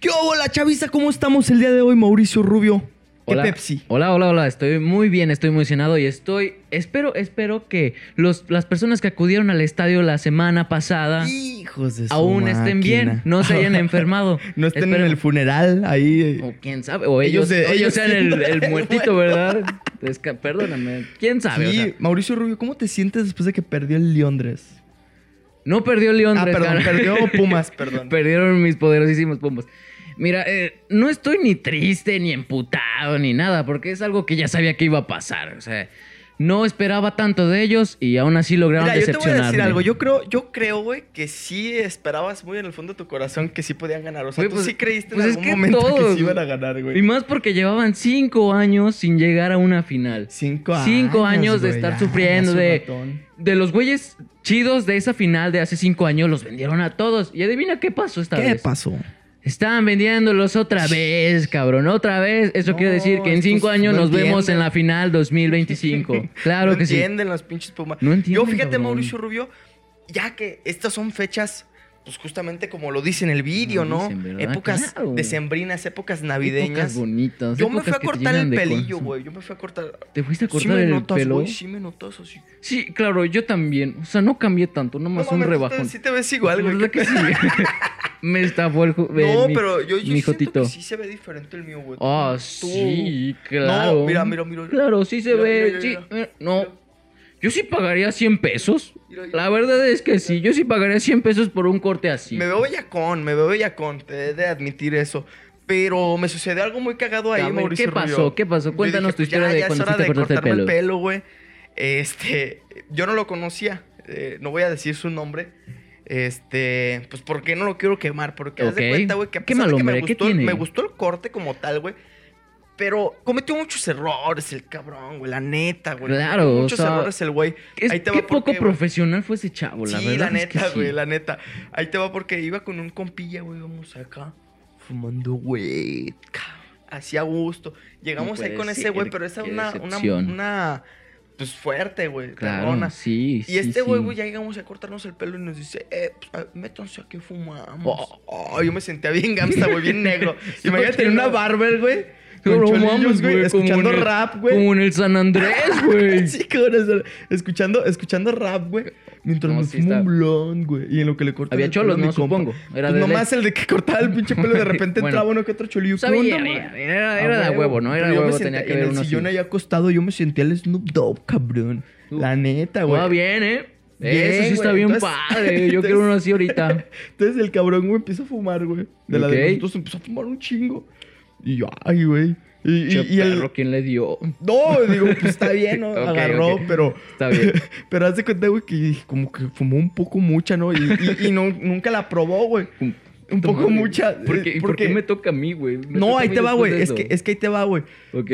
¿Qué hola, chaviza? ¿Cómo estamos el día de hoy, Mauricio Rubio? ¿Qué Hola, Pepsi? Hola, hola, hola. Estoy muy bien, estoy emocionado y estoy. Espero, espero que los, las personas que acudieron al estadio la semana pasada Hijos de su aún estén bien, no se hayan enfermado. No estén Espero- en el funeral ahí. eh. O quién sabe, o ellos, Ellos sean el, muertito, ¿verdad? Perdóname, quién sabe. o Sí, sea, Mauricio Rubio, ¿cómo te sientes después de que perdió el Londres? no perdió León. Ah, perdón, perdió Pumas, perdón. Perdieron mis poderosísimos Pumas. Mira, eh, no estoy ni triste, ni emputado, ni nada, porque es algo que ya sabía que iba a pasar. O sea, no esperaba tanto de ellos y aún así lograron Mira, yo te voy a decir algo. Yo creo, yo creo, güey, que sí esperabas muy en el fondo de tu corazón que sí podían ganar. O sea, Güey, tú pues- sí creíste pues en es algún que momento que sí iban a ganar, güey. Y más porque llevaban cinco años sin llegar a una final. Cinco años. Cinco años de estar sufriendo, de, ratón. de los güeyes chidos de esa final de hace cinco años, los vendieron a todos. Y adivina qué pasó esta ¿Qué vez. pasó? Estaban vendiéndolos otra vez, cabrón, otra vez. Eso No, quiere decir que en cinco años no nos vemos en la final 2025. Claro no que sí. entienden los pinches Pumas. No entienden, Yo, fíjate, cabrón. Mauricio Rubio, ya que estas son fechas, pues justamente como lo dice en el vídeo, ¿no? dicen, épocas Claro. decembrinas, épocas Épocas navideñas. bonitas. Yo me épocas fui a cortar el pelillo, güey. Yo me fui a cortar. ¿Te fuiste a Sí cortar me el notas, pelo? güey. Sí me notas así. Sí, claro, yo también. O sea, no cambié tanto, nomás No un mames, rebajón. Sí te ves igual, güey. ¿Verdad que sí? Me estafó el, ju- No, mi- pero yo, yo mi jotito. que sí se ve diferente el mío, güey. Ah, Tú- sí, claro. No, mira, mira, mira. Claro, sí se Mira, ve. mira, sí, mira, no. Yo sí pagaría 100 pesos. La verdad es que sí. Yo sí pagaría 100 pesos por un corte así. Me veo bellacón, me veo bellacón. Te he de admitir eso. Pero me sucedió algo muy cagado ahí, Cabrón, Mauricio ¿qué pasó? Rubio. ¿Qué pasó? Cuéntanos tu pues historia ya, de ya cuando es hora te de cortaste cortarme el pelo. güey. Este, yo no lo conocía. eh, no voy a decir su nombre. Este, pues porque no lo quiero quemar. Porque haz de cuenta, güey, que a de que me hombre, ¿qué gustó, me gustó el corte como tal, güey. Pero cometió muchos errores el cabrón, güey. La neta, güey. Claro, Cometió o Muchos sea, errores el güey. Es, Ahí te qué va poco güey. profesional fue ese chavo, la sí, verdad. la es que neta, sí. güey, la neta. Ahí te va porque iba con un compilla, güey, vamos acá, fumando, güey, así a gusto. Llegamos No ahí con ese güey, pero esa es una, una, una, pues fuerte, güey, Claro, cabrona. sí, Y este sí, güey, sí. güey, ya llegamos a cortarnos el pelo y nos dice, eh, pues, métanse aquí, fumamos. Oh. Oh, yo me sentía bien gangsta, güey, bien negro. Sí, Imagínate porque una barber, güey, mames, güey, escuchando en el- rap, güey. Como en el San Andrés, güey. Sí, cabrón, escuchando, escuchando rap, güey. Mientras No, me sí fumo un blond, güey. Y en lo que le cortaba Había el cholos, ¿no? Supongo. Era Pues de nomás el de que cortaba el pinche pelo, de repente Bueno. entraba uno que otro cholillo. Pues ¿Qué había, onda, era, era de huevo, ¿no? Era de huevo, tenía que en ver el uno sillón así. ahí acostado, yo me sentía el Snoop Dogg, cabrón. La neta, güey. Va bien, ¿eh? Eso sí está güey, bien entonces- padre. Yo entonces- quiero uno así ahorita. Entonces el cabrón, güey, empieza a fumar, güey. De la de nosotros empezó a fumar un chingo. Y yo, ay, güey. Y, y- el, perro, ¿quién le dio? No, digo, pues está bien, ¿no? Agarró, pero. Está bien. pero haz de cuenta, güey, que como que fumó un poco mucha, ¿no? Y, y- no, nunca la probó, güey. Un poco mucha. ¿Por qué, eh, ¿Por qué porque- me toca a mí, güey? No, ahí te va, güey. Es que, es que ahí te va, güey. Ok.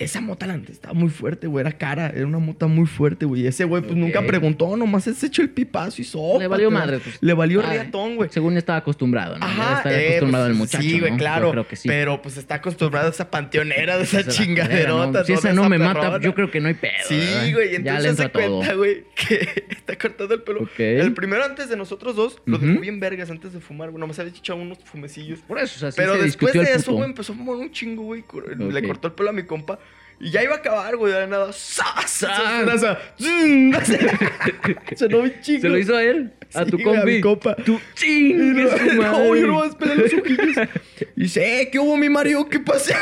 Esa mota la neta estaba muy fuerte, güey. Era cara. Era una mota muy fuerte, güey. Y ese güey, pues nunca preguntó. Nomás se echó el pipazo y sopa. Le valió madre, pues. Le valió riatón, güey. Según estaba acostumbrado, ¿no? Ya está eh, acostumbrado pues, el muchacho. Sí, güey, ¿no? claro. Yo creo que sí. Pero pues está acostumbrado a esa panteonera de esa Esa chingaderota. ¿no? Si esa no esa me mata, yo creo que no hay pedo. Sí, güey. Ya Entonces se cuenta, güey, que está cortando el pelo. Ok. El primero antes de nosotros dos lo dejó bien vergas antes de fumar, güey. Nomás había echado unos fumecillos. Por eso, o sea, sí Pero después de eso, güey, empezó a fumar un chingo, güey. Le cortó el pelo a mi compa. Y ya iba a acabar, güey. De nada. ¡Sas! O sea, ¡zum! Sonó chingo. ¿Se lo hizo a él? ¿A Sí, tu güey, a compi? mi compa. Tu Y chingue no, yo no más pelé los ojillos. Y dice, eh, ¿qué hubo, mi Mario? ¿Qué pasa?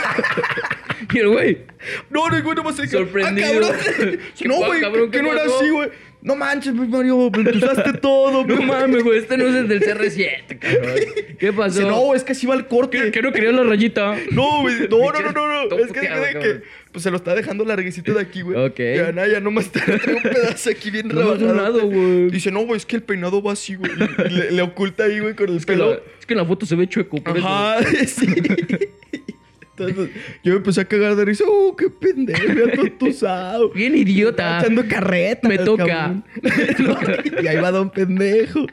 Y el güey. No, no, güey, no más Sorprendido. Ah, cabrón. ¿Qué no, güey, cabrón, que, no era así, güey. No manches, mi Mario, me usaste todo. No mames, güey. Este no es el del CR7, cabrón. ¿Qué pasó? No, es que así va el corte. ¿Que, no quería la rayita? No, güey. No, no, no, no, Es que. Pues se lo está dejando larguecito de aquí, güey. Ok. Ya, nada, ya nomás te trae un pedazo aquí bien No me rebajado. güey. Dice, no, güey, es que el peinado va así, güey. Y- y le, le oculta ahí, güey, con el Es que, pelo. la, es que en la foto se ve chueco, por eso. Ajá, sí. Entonces, yo me empecé a cagar de risa. ¡Uh, qué pendejo! Ya todo tusado. Bien idiota. Echando carreta. Me toca. cabrón. y ahí va don pendejo.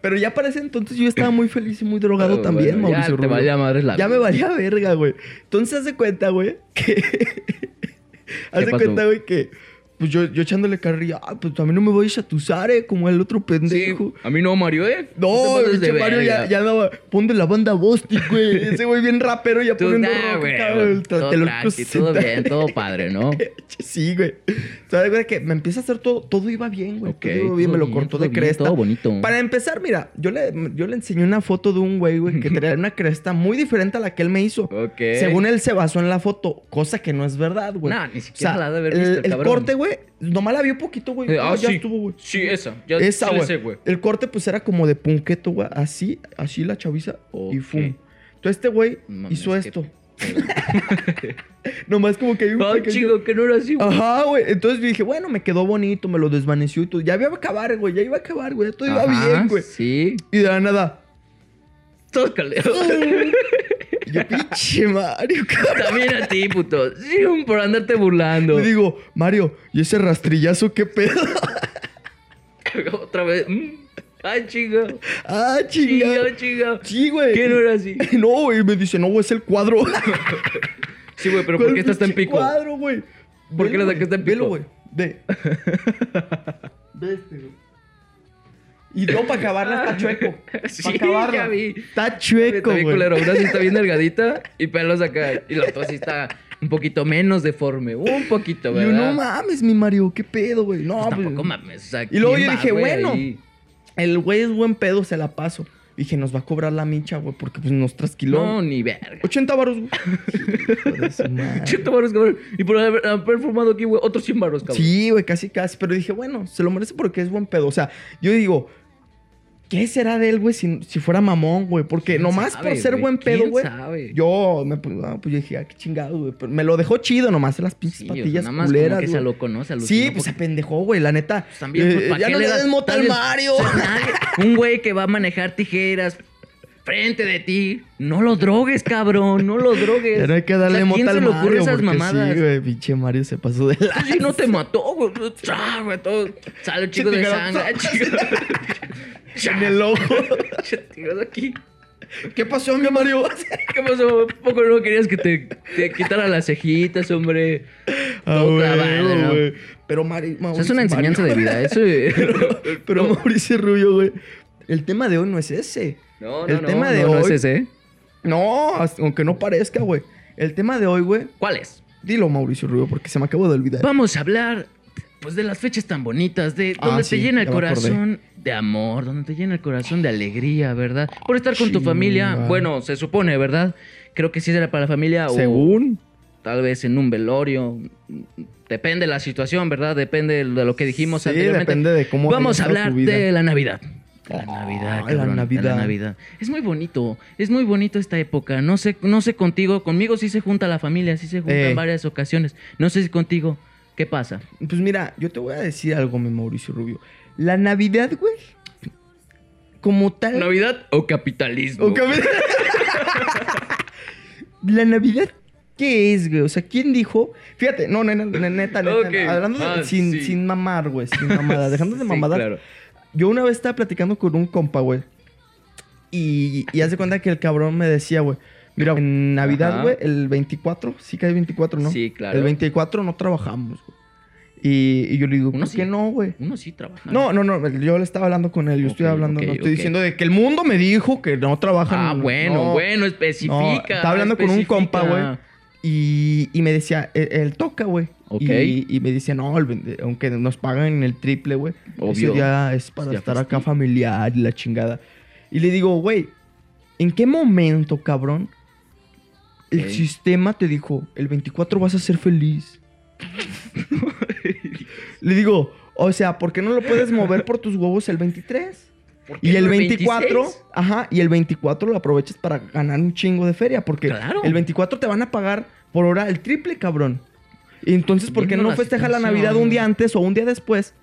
Pero ya para ese entonces yo estaba muy feliz y muy drogado también, bueno, ya Mauricio te valía madres la Ya me valía verga, güey. Entonces, haz de cuenta, güey, que... haz de cuenta, güey, que... pues yo, yo echándole carrilla, ah, pues también no me voy a chatusar, eh, como el otro pendejo. A mí no, Mario, ¿eh? No, te pases pinche Mario ya, ya andaba, pon de la banda Bostic, güey. Ese güey bien rapero ya poniendo nah, rock güey, el todo Tlatelolco tranqui, todo 60. bien, todo padre, ¿no? Sí, güey. ¿Sabes, güey? Que me empieza a hacer todo, todo iba bien, güey. Todo iba bien, todo me lo cortó de bien, cresta. todo bonito. Para empezar, mira, yo le, yo le enseñé una foto de un güey, güey, que tenía una cresta muy diferente a la que él me hizo. Ok. Según él se basó en la foto, cosa que no es verdad, güey. Nah, ni siquiera O sea, la de haber el, visto el el cabrón. corte, güey, nomás la vio poquito, güey. Eh, Ah, ah, ya sí. estuvo, güey. Sí, esa. Ya Esa, güey. güey. El corte, pues, era como de punqueto, güey. Así, así la chaviza. Y fum. Entonces, este güey Mames, hizo esto. Nomás como que hay un Ah, pequeño- chico, que no era así, güey. Ajá, güey. Entonces dije, bueno, me quedó bonito, me lo desvaneció y todo. Ya iba a acabar, güey. Ya iba a acabar, güey. Todo iba bien, güey. Sí. Y de la nada. Todos. Y yo, pinche Mario, cabrón. También a ti, puto. Sí, por andarte burlando. Le digo, Mario, ¿y ese rastrillazo qué pedo? Otra vez. mm. Ay, chico. ah, chinga. chico. Sí, güey. ¿Qué no era así? No, güey. Me dice, no, güey, es el cuadro. Sí, güey, pero ¿por ¿Cuál qué estás tan pinche pico? cuadro, güey? ¿Por qué sacaste güey, en pico? Velo, güey. Ve. Ve este, güey. Y no, para acabarla está chueco. Sí, para acabarla. ya vi. Está chueco, güey. Una sí está bien delgadita y pelos acá. Y la otra sí está un poquito menos deforme. Un poquito, ¿verdad? yo, no mames, mi Mario, qué pedo, güey. No, Pues pues, tampoco mames. o sea, Y luego ¿quién yo dije, bueno. ahí? El güey es buen pedo, se la paso. Dije, nos va a cobrar la mincha, güey, porque pues nos trasquiló. No, ni verga. 80 baros, güey. Hijo de su madre. 80 baros, cabrón. Y por haber, haber formado aquí, güey, otros 100 baros, cabrón. Sí, güey, casi, casi. Pero dije, bueno, se lo merece porque es buen pedo. O sea, yo digo, ¿qué será de él, güey, si, si fuera mamón, güey? Porque ¿Quién nomás sabe, por ser güey? buen pedo, ¿Quién güey. sabe? Yo, me, pues, ah, pues yo dije, ah, qué chingado, güey. Pero me lo dejó chido nomás en las pinches Sí, patillas nada más culeras, como que se loco, ¿no? Se Sí, pues se apendejó, güey, la neta. Pues también, pues, Eh, ¿para ya no le das- mota al Mario. o sea, nadie- un güey que va a manejar tijeras frente de ti, no lo drogues, cabrón, no lo drogues. No hay que darle O sea, ¿quién mota se al Mario, esas porque mamadas? sí, güey, pinche Mario se pasó de la... Sí, no te mató, güey. Todo. Sale chico de sangre. chico. En el ojo. Aquí. ¿Qué pasó, mi Mario? ¿Qué pasó? ¿Poco no querías que te, te quitara las cejitas, hombre? Ah, Todo ¿no? Pero Mari, O sea, es una enseñanza de vida. Eso. Pero Mauricio Rubio, güey. El tema de hoy no es ese. No, no, El no, tema de no, no hoy- es ese. No, aunque no parezca, güey. El tema de hoy, güey. ¿Cuál es? Dilo, Mauricio Rubio, porque se me acabó de olvidar. Vamos a hablar pues de las fechas tan bonitas, de Ah, donde sí, te llena el corazón de amor, donde te llena el corazón de alegría, ¿verdad? Por estar con tu familia, bueno, se supone, ¿verdad? Creo que sí será para la familia o Según. tal vez en un velorio. Depende de la situación, ¿verdad? Depende de lo que dijimos Sí, anteriormente. depende de cómo Vamos a hablar de la Navidad. La Navidad, la cabrón, de Navidad. la Navidad. Es muy bonito, es muy bonito esta época. No sé, no sé contigo, conmigo sí se junta la familia, sí se junta Eh. en varias ocasiones. No sé si contigo, ¿qué pasa? Pues mira, yo te voy a decir algo, mi Mauricio Rubio. La Navidad, güey. Como tal. ¿Navidad o capitalismo? O me- La Navidad, ¿qué es, güey? O sea, ¿quién dijo? Fíjate, no, neta, neta, neta, neta, Ok. hablando de- Ah, sin, sí. sin mamar, güey, sin mamada, dejando de Sí, mamada. claro. Yo una vez estaba platicando con un compa, güey. Y, y haz de cuenta que el cabrón me decía, güey. Mira, en Navidad, güey, el 24, sí que hay 24, ¿no? Sí, claro. El 24 no trabajamos, güey. Y, y yo le digo, Uno ¿por sí. qué no, güey? Uno sí trabaja. No, no, no, yo le estaba hablando con él, yo estoy hablando, no estoy diciendo de que el mundo me dijo que no trabajan. Ah, bueno, no. bueno, especifica. No, estaba hablando con un compa, güey. Y, y me decía, él, él toca, güey. Ok. Y, y me decía, no, el aunque nos pagan el triple, güey. Obvio. Ese día es para Ya estar acá familiar y la chingada. Y le digo, güey, ¿en qué momento, cabrón, el sistema te dijo, el 24 vas a ser feliz? le digo, o sea, ¿por qué no lo puedes mover por tus huevos el 23? ¿Por qué Y el no 24, 26? ajá, y el 24 lo aprovechas para ganar un chingo de feria, porque Claro. el 24 te van a pagar por hora el triple, cabrón. Y entonces, ¿por qué Viendo no la festejas la. Navidad un día antes o un día después?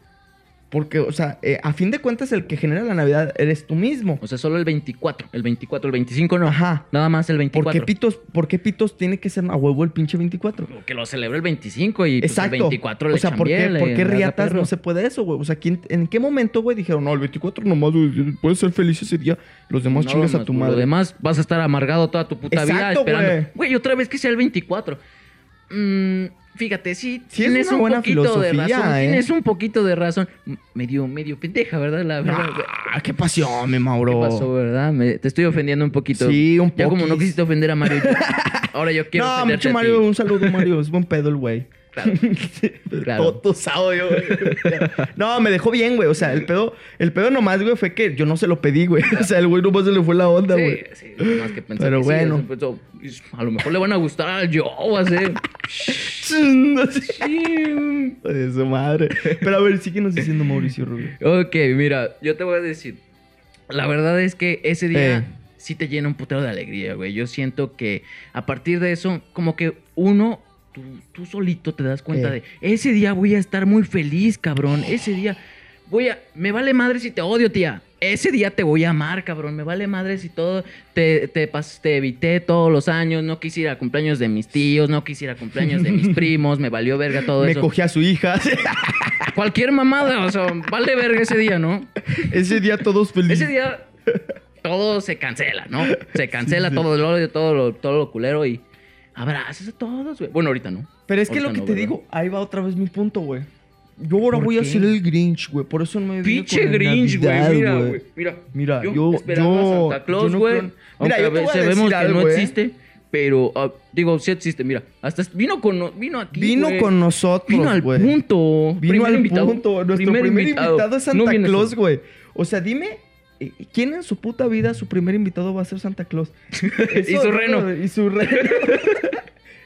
Porque, o sea, eh, a fin de cuentas, el que genera la Navidad eres tú mismo. O sea, solo el 24. El 24, el 25 no. Ajá. Nada más el ¿Por 24. qué, pitos, ¿Por qué pitos tiene que ser a huevo el pinche 24? Que lo celebra el 25 y pues, Exacto. el 24 le o sea, ¿por qué, ¿por qué riatas no se puede eso, güey? O sea, ¿quién- ¿en qué momento, güey, dijeron, no, el 24 nomás, güey, puedes ser feliz ese día, los demás No, chingas a tu por madre? Lo demás vas a estar amargado toda tu puta vida esperando. güey. Otra vez que sea el 24. Mm, fíjate, sí, Sí, es tienes una un buena poquito de filosofía, razón. ¿eh? Tienes un poquito de razón. Medio, medio pendeja, ¿verdad? La verdad. Ah, qué pasión, mi Mauro. ¿Qué pasó, verdad? Me- te estoy ofendiendo un poquito. Sí, un Ya como no quisiste ofender a Mario, yo- ahora yo quiero no, ofenderte mucho a ti. Mario, un saludo, Mario. Es buen pedo el güey. Claro. Claro. Todo tosado yo, güey. No, me dejó bien, güey. O sea, el pedo, el pedo nomás, güey, fue que yo no se lo pedí, güey. O sea, el güey nomás se le fue la onda, güey. Sí, sí, más que pensar Pero que sí, bueno. eso, pues, a lo mejor le van a gustar al yo, va a ser. Sí. De su madre. Pero a ver, síguenos diciendo Mauricio Rubio. Ok, mira, yo te voy a decir. La verdad es que ese día Eh. sí te llena un putero de alegría, güey. Yo siento que a partir de eso, como que uno, tú, tú solito te das cuenta de, ese día voy a estar muy feliz, cabrón. Ese día voy a, me vale madre si te odio, tía. Ese día te voy a amar, cabrón. Me vale madre si todo te, te, pas- te evité todos los años. No quisiera cumpleaños de mis tíos, no quisiera cumpleaños de mis primos. Me valió verga todo Me eso. cogí a su hija. Cualquier mamada, o sea, vale verga ese día, ¿no? Ese día todos felices. Ese día todo se cancela, ¿no? Se cancela Sí, sí. todo el odio, todo lo, todo lo culero y abrazas a todos, güey. Bueno, ahorita no. Pero es que Ahorita lo que no, te ¿verdad? digo, ahí va otra vez mi punto, güey. Yo ahora ¿Por voy a ser el Grinch, güey. Por eso no me Pinche Grinch, güey. Mira, güey. Mira, Mira, yo- esperaba yo- a Santa Claus, güey. Mira, yo te voy a veces decir que algo, no ¿eh? existe. Pero, ah, digo, sí existe, mira. Hasta vino con no- vino aquí. Vino con nosotros, Vino al punto. Vino Primer al invitado. punto. Nuestro primer, invitado, es Santa No Claus, güey. O sea, dime, ¿quién en su puta vida su primer invitado va a ser Santa Claus? Y su reno. Y su reno.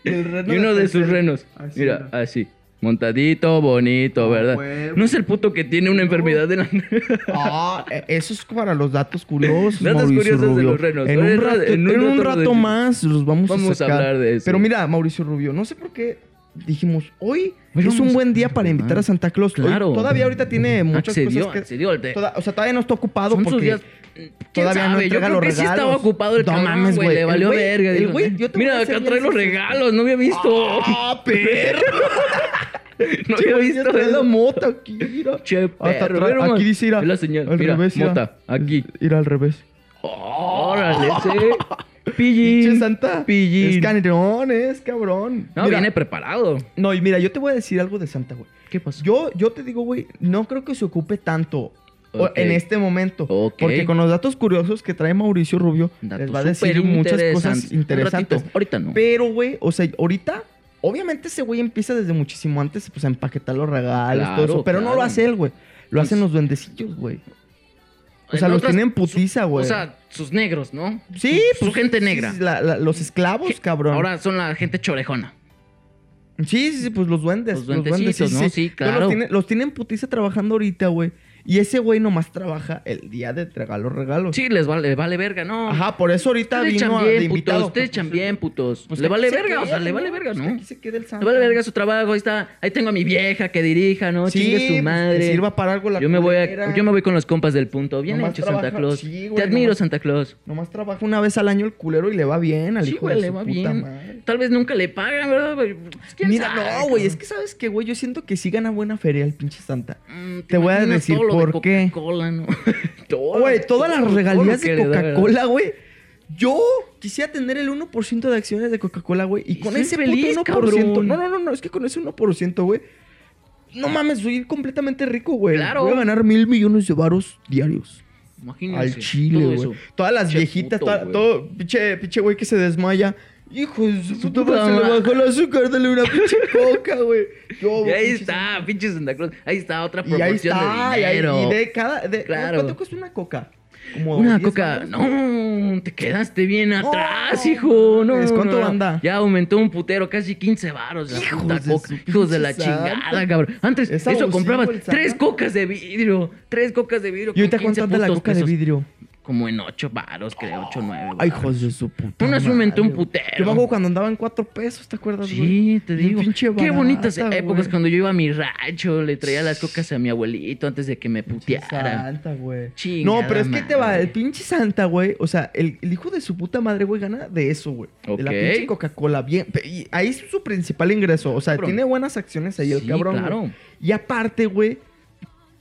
y, el reno Y uno de sus renos. Así Mira, era. así. Montadito, bonito, Ah, ¿verdad? huevo. No es el puto que tiene una enfermedad de la... Ah, eh, eso es para los datos curiosos. Datos Mauricio curiosos de los renos. En un rato, en un en un rato rato de- más los vamos, Vamos a sacar. hablar de eso. Pero mira, Mauricio Rubio, no sé por qué dijimos hoy Hoy es un buen día para invitar a Santa Claus. Hoy Claro. todavía ahorita tiene muchas accedió, cosas que. accedió. toda- o sea, todavía no está ocupado Son porque días... ¿Quién todavía no sabe? Yo entrega creo los que regalos. sí estaba ocupado el No cabrón, güey. Le valió verga. el güey, yo te Mira, acá trae los regalos. No había visto. ¡Ah, perro! no había visto. trae la mota aquí, mira. Che, Hasta perro, aquí dice, mira. La señal. Al Mira, revés, mota, aquí. Ir al revés. Órale, sí. Pillín. Santa. Pillín. Es cabrón, es cabrón. No, Mira, viene preparado. No, y mira, yo te voy a decir algo de Santa, güey. ¿Qué pasó? Yo, yo te digo, güey, no creo que se ocupe tanto en este momento. Porque con los datos curiosos que trae Mauricio Rubio, Datos les va a decir muchas cosas interesantes. Ahorita no. Pero, güey, o sea, ahorita, obviamente ese güey empieza desde muchísimo antes, pues, a empaquetar los regalos, Claro, todo eso. Pero no lo hace él, güey. Lo Pues- hacen los duendecillos, güey. O sea, los otras- tienen putiza, güey. O sea, sus negros, ¿no? sí, su, pues, gente sí, negra. sí, la- la- los esclavos, cabrón. Ahora son la gente chorejona. Sí, sí, sí, pues los duendes. Los duendecitos, ¿no? Sí, Entonces, claro. Los tienen, los tienen putiza trabajando ahorita, güey. Y ese güey nomás trabaja el día de entregar los regalos. Sí, les vale, vale verga, ¿no? Ajá, por eso ahorita Ustedes vino de bien, invitado. putos. Ustedes pues, echan pues, bien, putos. pues, le vale verga, o sea, le vale ¿no? verga, Pues, ¿no? que aquí se quede el Le vale verga su trabajo, ahí está. Ahí tengo a mi vieja que dirija, ¿no? Sí, Chingue pues, su que madre. sirva para algo la yo me voy a, yo me voy con los compas del punto. Bien Nomás hecho, Santa Claus. sí, güey, Te admiro, nomás- Santa Claus. Nomás trabaja una vez al año el culero y le va bien al Sí, hijo güey, de le su va puta bien. madre. Tal vez nunca le pagan, ¿verdad? ¿Quién Mira, no, güey, es que sabes que, güey, yo siento que sí gana buena feria el pinche Santa. Mm, te voy a decir lo de por. Coca-Cola, ¿no? Todo, Güey, todas las todo regalías de. Coca-Cola, güey. Yo quisiera tener el 1% de acciones de Coca-Cola, güey. Y con ese feliz, puto 1%. cabrón. No, no, no, no. Es que con ese 1%, güey. No mames, soy completamente rico, güey. Claro. Voy a ganar mil millones de varos diarios. Imagínense. Al chile, güey. Todas las viejitas, puto, toda- todo, pinche güey que se desmaya. Hijo de su puta puta se le bajó el azúcar, dale una pinche coca, güey. Yo, Y ahí pinche está, pinche Santa Claus. Ahí está otra Y ahí proporción está, de y, ahí- dinero. y de cada. De, Claro. ¿Cuánto cuesta una coca? Como Una 10 coca. No, te quedaste bien atrás, hijo. No, ¿cuánto no, anda? Ya aumentó un putero, casi 15 varos la Hijos puta de coca. su Hijos de la chingada, santa. cabrón. Antes, Es eso comprabas tres santa. cocas de vidrio. Tres cocas de vidrio. ¿Y ahorita con 15 cuánto anda la coca de vidrio? Como en 8 varos, creo, 8, 9. Ay, hijos de su puta. Madre, aumentó un putero. Yo me acuerdo cuando andaba en cuatro pesos, ¿te acuerdas, güey? Sí, te digo. pinche Qué barata, bonitas épocas güey. cuando yo iba a mi rancho, le traía las cocas a mi abuelito antes de que me puteara. Santa, güey. Chingada No, pero es que te va, madre. el pinche Santa, güey. O sea, el, el hijo de su puta madre, güey, gana de eso, güey. De la pinche Coca-Cola. Bien. Y ahí es su principal ingreso. O sea, tiene buenas acciones ahí el cabrón. güey. claro. Y aparte, güey.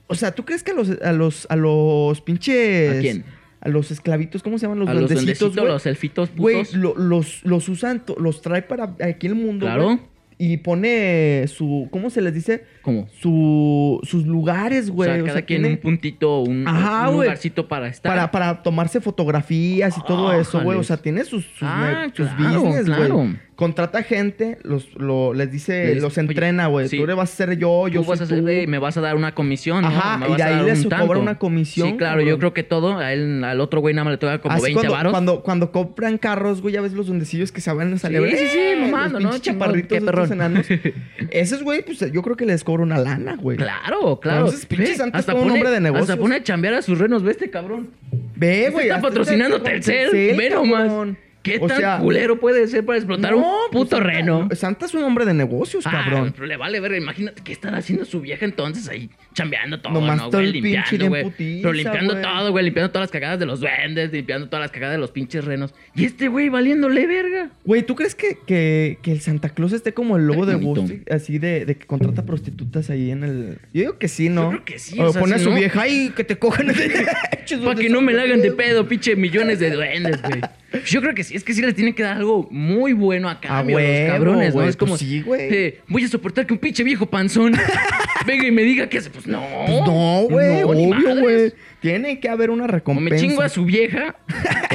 O sea, ¿tú crees que a los, a los, a los pinches. ¿A quién? A los esclavitos, ¿cómo se llaman? Los a los duendecitos, los elfitos Güey, lo- los, los usan, los trae para aquí el mundo, Claro. y pone su. ¿Cómo se les dice? ¿Cómo? Su, sus lugares, güey. o sea, O cada sea, quien tiene un puntito, un, Ajá, un lugarcito para estar. para, para tomarse fotografías y todo eso, güey. O sea, tiene sus, sus, Ah, sus claro, business, güey. claro. Contrata gente, los, lo- les dice, Les- los entrena, güey. sí. Tú le vas a hacer yo, yo Tú vas a soy hacer, tú. me vas a dar una comisión, ¿no? Ajá, Me y de ahí les un cobra una comisión, Sí, claro, yo creo que todo, a él, al otro güey nada más le toca como Así 20 cuando, varos. cuando, cuando compran carros, güey, ya ves los duendecillos que se van a Sí, salir. sí, sí, mamando, ¿no? Chaparritos enanos. Esos, güey, pues yo creo que les cobra una lana, güey. Claro, claro. Entonces, pinche Ve, Santa es todo un hombre de negocios. Hasta pone a chambear a sus renos, ve este cabrón. Ve, Este güey. está hasta patrocinando Telcel, ve cabrón. ¿Qué O tan sea, culero puede ser para explotar no, un pues, puto reno? Santa es un hombre de negocios, Ah, cabrón. pero le vale ver, imagínate qué estará haciendo su vieja entonces ahí chambeando todo, Nomás ¿no, todo güey? Limpiando, güey. putiza, Pero limpiando güey. todo, güey, limpiando todas las cagadas de los duendes, limpiando todas las cagadas de los pinches renos. Y este güey valiéndole verga. Güey, ¿tú crees que, que, que el Santa Claus esté como el lobo de. Wall? Así de, de que contrata prostitutas ahí en el. Yo digo que sí, ¿no? Yo creo que sí, O, o sea, pone si a su no- vieja y que te cojan. Para que no me la hagan de pedo, pinche millones de duendes, güey. Yo creo que sí, es que sí les tienen que dar algo muy bueno a cambio a los cabrones, ¿no? Es como, pues sí, güey. eh, voy a soportar que un pinche viejo panzón venga y me diga que hace. Pues no. Pues no, güey, No, obvio, güey. Tiene que haber una O recompensa. me chingo a su vieja,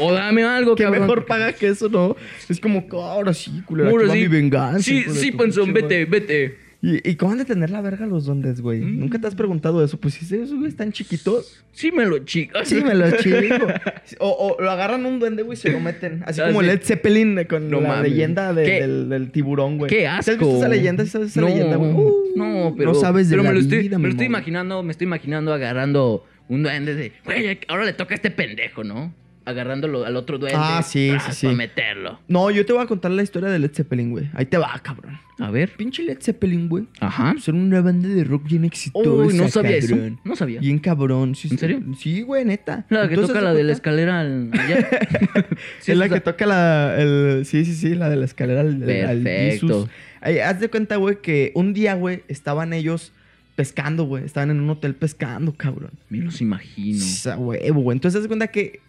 o dame algo, Que cabrón. mejor paga que eso, ¿no? Es como, que ahora sí, culera, Ahora sí. mi venganza. Sí, sí, panzón, vete, vete. ¿Y, ¿Y cómo han de tener la verga los duendes, güey? Mm. ¿Nunca te has preguntado eso? Pues si esos güey están chiquitos. Sí me lo chico. Sí, me lo chingo. O, o lo agarran un duende, güey, y se lo meten. Así Ah, como. Led Zeppelin eh, con No la mames. leyenda del, del tiburón, güey. Qué ¿Sí asco. ¿Has visto esa leyenda? ¿Sí ¿Sabes esa no, leyenda, güey? Uh, no, pero. No sabes de pero la me lo estoy, vida, me lo estoy imaginando, me estoy imaginando agarrando un duende de. Güey, ahora le toca a este pendejo, ¿no? Agarrándolo al otro duende. Ah, sí, sí, sí. Para meterlo. No, yo te voy a contar la historia de Led Zeppelin, güey. Ahí te va, cabrón. A ver. Pinche Led Zeppelin, güey. Ajá. Son una banda de rock bien exitosa, Uy, no sabía eso. cabrón. No sabía. Bien cabrón. Sí, ¿En serio? Sí, güey, neta. La que Entonces, toca ¿haz la de la escalera al- allá. Sí, es la que toca la. El, sí, sí, sí, la de la escalera al, al Perfecto. Ay, haz de cuenta, güey, que un día, güey, estaban ellos pescando, güey. Estaban en un hotel pescando, cabrón. Me los imagino. Esa huevo, güey. Entonces, haz de cuenta que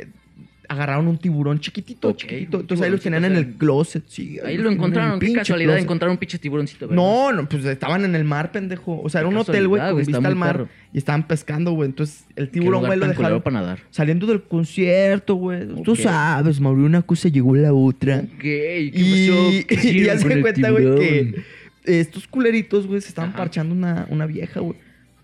agarraron un tiburón chiquitito, Ok, chiquitito. un Entonces ahí los tenían en el closet, sí. Ahí lo encontraron. Qué casualidad closet. encontrar un pinche tiburoncito, ¿verdad? No, no, pues estaban en el mar, pendejo. O sea, era un hotel, güey, con vista al mar. perro. Y estaban pescando, güey. Entonces, el tiburón, güey, lo dejaron para nadar. saliendo del concierto, güey. Tú sabes, Mauricio, una cosa llegó la otra. Ok, ¿qué Y, pasó? ¿Qué y de el cuenta, güey, que estos culeritos, güey, se estaban Ajá. parchando una, una vieja, güey.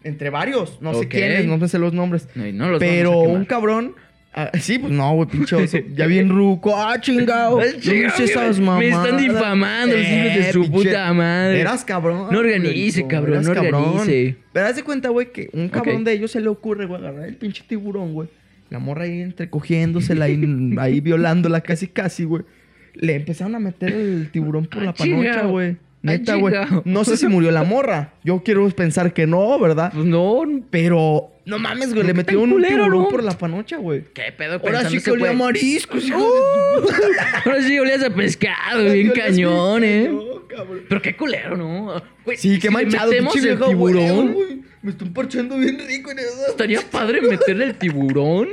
Entre varios, no sé quiénes, no me sé los nombres. No, y no los Pero un cabrón. Ah, sí, pues no, güey, pinche oso. Ya bien ruco. Ah, chingado. No dices esas me mamadas. están difamando los hijos de su pinche- puta madre. Eras cabrón. No organice, cabrón, no organice. Pero haz de cuenta, güey, que un cabrón de ellos se le ocurre, güey, agarrar el pinche tiburón, güey. La morra ahí entrecogiéndosela ahí, ahí violándola casi, casi, güey. Le empezaron a meter el tiburón por Ah, la panocha, chingao. güey. Neta, güey. No sé si murió la morra. Yo quiero pensar que no, ¿verdad? Pues no, Pero, no mames, güey, ¿Por le tan un culero, tiburón no? por la panocha, güey. ¿Qué pedo Ahora sí que olía mariscos, hijo ¡Uh! Ahora sí olías a pescado, bien cañón, eh. cabrón. Pero qué culero, ¿no? Sí, qué si manchado, metemos pinche tiburón. güey, güey. Me están parchando bien rico en eso. Estaría padre meterle el tiburón.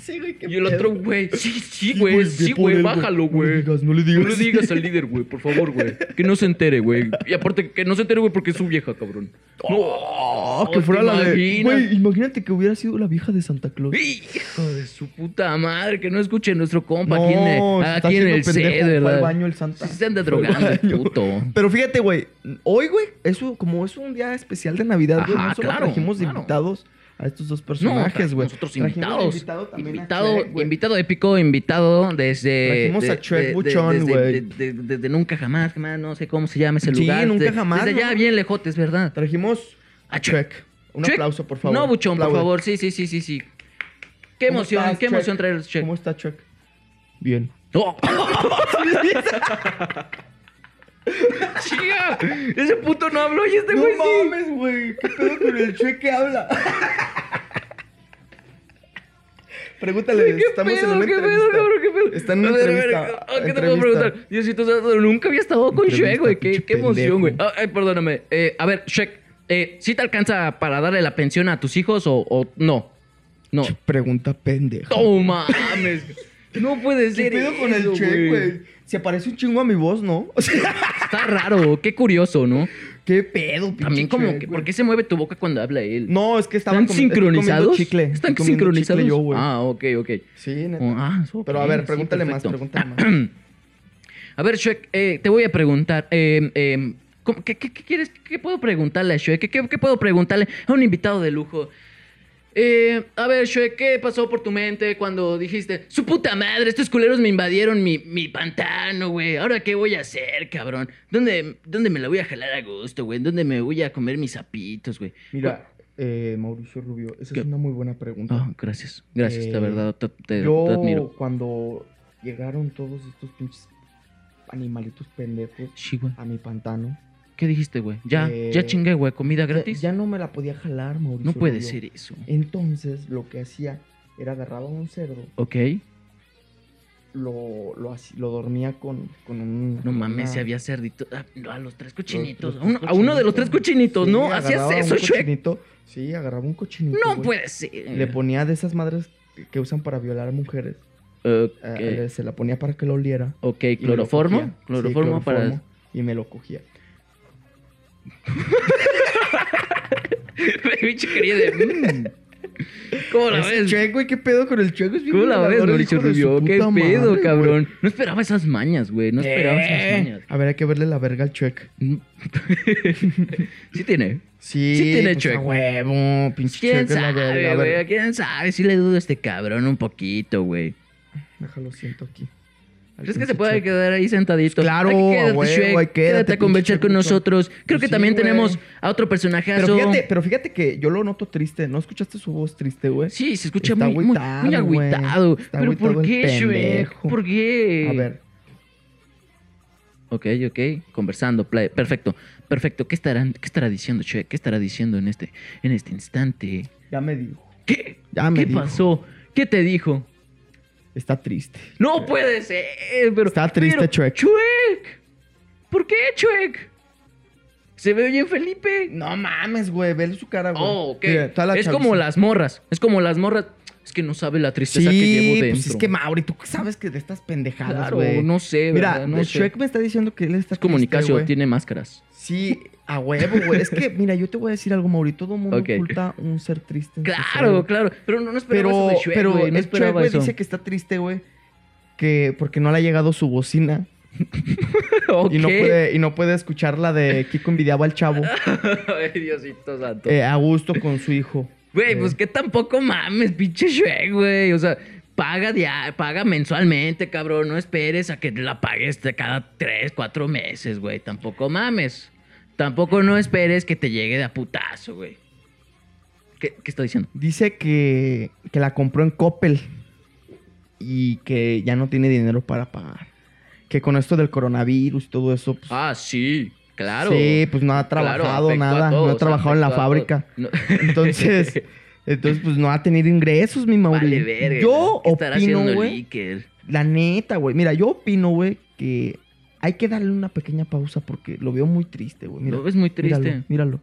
Sí, güey, qué Y el pedo. otro, güey, sí, sí, Sí, güey, sí, ve por güey, él, bájalo, No güey. le digas, no le digas. No le digas al líder, güey, por favor, güey. Que no se entere, güey. Y aparte, que no se entere, güey, porque es su vieja, cabrón. Oh, que ¿te fuera la de. imaginas? Güey, imagínate que hubiera sido la vieja de Santa Claus. Hijo de su puta madre, que no escuche nuestro compa No, aquí en el, se está aquí en el haciendo C, pendejo, ¿verdad? fue al baño el Santa. Sí se anda drogando el baño. puto. Pero fíjate, güey, hoy, güey, eso como es un día especial de Navidad, güey, Ajá, no solo claro, trajimos de claro. invitados a estos dos personajes, güey. nosotros invitados. invitado también a invitado, Shrek, invitado épico, invitado desde. Trajimos a Shrek de- Buchón, güey. de- de- de- Desde nunca jamás, jamás, no sé cómo se llama ese Sí, lugar. nunca De- jamás, Desde allá, ¿no? bien lejotes, ¿verdad? Trajimos a Shrek. Un Shrek. aplauso, por favor. No, Buchón, por favor. Sí, sí, sí, sí, sí. Qué ¿Cómo emoción, estás, qué Shrek? emoción traer Shrek. ¿Cómo está Chuck? Bien. ¡Oh! Chica, ese puto no habló y este No güey sí. mames, güey. ¿Qué pedo con el Chuck que habla? Pregúntale, ¿Qué estamos pedo, en una qué pedo, cabrón, qué pedo? Está en una A ver, a ver, entrevista. ah, ¿Qué te puedo entrevista. preguntar? Diosito Santo, nunca había estado con Shrek, güey. Qué, qué emoción, güey. Ah, ay, perdóname. Eh, a ver, Shrek, eh, ¿sí te alcanza para darle la pensión a tus hijos o, o no? No. Pregunta pendeja. ¡Oh, mames! No puede ¿Qué ser. pedo con el eso, Shrek, güey? Se parece un chingo a mi voz, ¿no? O sea, Está raro, qué curioso, ¿no? qué pedo, pinche También como Shrek, que, güey. ¿por qué se mueve tu boca cuando habla él? No, es que estaban ¿Están comi- estoy comiendo sincronizados? chicle. ¿Están Estoy comiendo sincronizados? chicle yo, güey. ah, ok, ok. Sí, neta. Oh, ah, ok, Pero a ver, sí, pregúntale más, perfecto. pregúntale más. A ver, Shrek, eh, te voy a preguntar. eh, eh, ¿cómo- qué, qué- qué quieres? ¿Qué puedo preguntarle a Shrek? ¿Qué, qué- qué puedo preguntarle a un invitado de lujo? Eh, a ver, Shrek, ¿qué pasó por tu mente cuando dijiste, su puta madre, estos culeros me invadieron mi, mi pantano, güey? ¿Ahora qué voy a hacer, cabrón? ¿Dónde, ¿Dónde me la voy a jalar a gusto, güey? ¿Dónde me voy a comer mis zapitos, güey? Mira, eh, Mauricio Rubio, esa ¿Qué? es una muy buena pregunta. Ah, gracias. Gracias, la Eh, verdad. Te, te- Yo, te admiro. cuando llegaron todos estos pinches animalitos pendejos a mi pantano, ¿Qué dijiste, güey? Ya, Eh, ya chingué, güey. ¿Comida gratis? ya no me la podía jalar, Mauricio. no puede ser eso. Entonces, lo que hacía era agarraba un cerdo, Ok. lo, lo, lo dormía con, con un... No mames, una- si había cerdito. Ah, a los tres cochinitos. los a, uno, tres a uno de los tres cochinitos. Sí, ¿no? Hacías eso, cochinito, Sí, agarraba un cochinito. No puede ser. Le ponía de esas madres que- usan para violar mujeres. Ok, eh, se la ponía para que lo oliera. ok, cloroformo. cogía. Sí, Cloroformo para. cloroformo, Y me lo cogía. Pinche quería de. mm. ¿Cómo la ves? Shrek, güey, ¿qué pedo con el bien ¿Cómo la ves, Mauricio Rubio? ¿Qué pedo, madre, cabrón? No esperaba esas mañas, güey. No esperaba Eh, esas mañas. A ver, hay que verle la verga al Shrek. Mm. sí tiene. Sí, Sí tiene pues, Shrek. a huevo, pinche ¿Quién Shrek es la sabe, verga. Güey? ¿Quién sabe? Sí le dudo a este cabrón un poquito, güey. Déjalo, siento aquí. ¿Crees que se puede quedar ahí sentadito? Claro, Ay, quédate, Shrek, quédate a conversar con nosotros. Creo que también güey. tenemos a otro personajazo. Pero fíjate, pero fíjate que yo lo noto triste. ¿No escuchaste su voz triste, güey? Sí, se escucha Está muy, muy, agüitado, muy güey. agüitado. Está Pero ¿por agüitado qué, Shrek? ¿Por qué? A ver, Ok, ok. Conversando. play. Perfecto. Perfecto. ¿Qué, estarán, ¿Qué estará diciendo Shrek? ¿Qué estará diciendo en este, en este instante? ya me dijo. ¿Qué? Ya me ¿Qué dijo. pasó? ¿Qué te dijo? Está triste. No puede ser, pero... Está triste, pero- Shrek. Shrek. ¿Por qué, Shrek? ¿Se ve bien Felipe? No mames, güey. Vele su cara, güey. Oh, ok. Mira, es como las morras. Es como las morras. Es que no sabe la tristeza que llevo dentro. pues es que Mauri, tú sabes que de estas pendejadas, Claro, güey. no sé, Mira, ¿verdad? No sé. Shrek me está diciendo que él está Es comunicación, güey. tiene máscaras. Sí, a huevo, güey. Es que, mira, yo te voy a decir algo, Mauri. Todo mundo oculta un ser triste. en Claro, claro. Pero no, no esperaba Pero, eso de Shrek, pero güey, no el Shrek, güey, dice que está triste, güey. Que porque no le ha llegado su bocina Ok. y, no puede, y no puede escuchar la de Kiko envidiaba al chavo Ay, Diosito santo. eh, a gusto con su hijo. Güey, pues que tampoco mames, pinche Shrek, güey. O sea, paga dia- paga mensualmente, cabrón. No esperes a que la pagues cada tres, cuatro meses, güey. Tampoco mames. Tampoco no esperes que te llegue de a putazo, güey. ¿Qué, qué está diciendo? Dice que, que la compró en Coppel y que ya no tiene dinero para pagar. Que con esto del coronavirus y todo eso, pues, Ah, sí, claro. sí, pues no ha trabajado nada, no ha trabajado en la fábrica. No- Entonces, entonces pues no ha tenido ingresos, mi Mauri. Vale, verga. Yo ¿Qué estará opino, güey, la neta, güey. Mira, yo opino, güey, que hay que darle una pequeña pausa porque lo veo muy triste, güey. Lo ves muy triste. Míralo, míralo.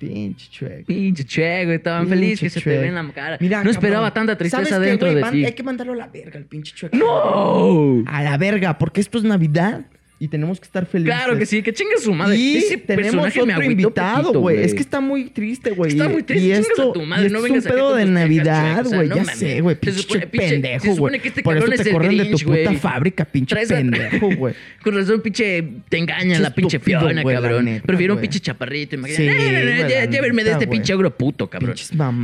Pinche Shrek. Pinche Shrek, güey. Estaban felices que se te ve en la cara. Mira, no esperaba tanta tristeza ¿sabes qué, dentro de ti. Hay que mandarlo a la verga, el pinche Shrek. ¡No! A la verga, porque esto es Navidad y tenemos que estar felices. Claro que sí, que chingue su madre. Y Ese tenemos otro invitado, güey. Es que está muy triste, güey. Está muy triste, Y esto, a tu madre, y no esto es un pedo de Navidad, Shrek, o sea, güey. no ya mames. sé, güey. Se Pinche supone- Shrek pinche- se pendejo, supone güey. que este Por eso cabrón te es el corren de tu puta güey. fábrica, pinche Traes pendejo, güey. Con razón, pinche, te engaña la pinche Fiona, güey, cabrón. neta, Prefiero un güey. pinche chaparrito, Sí, imagínate. No, güey, ya- la Llévenme de este güey. pinche ogro puto, cabrón.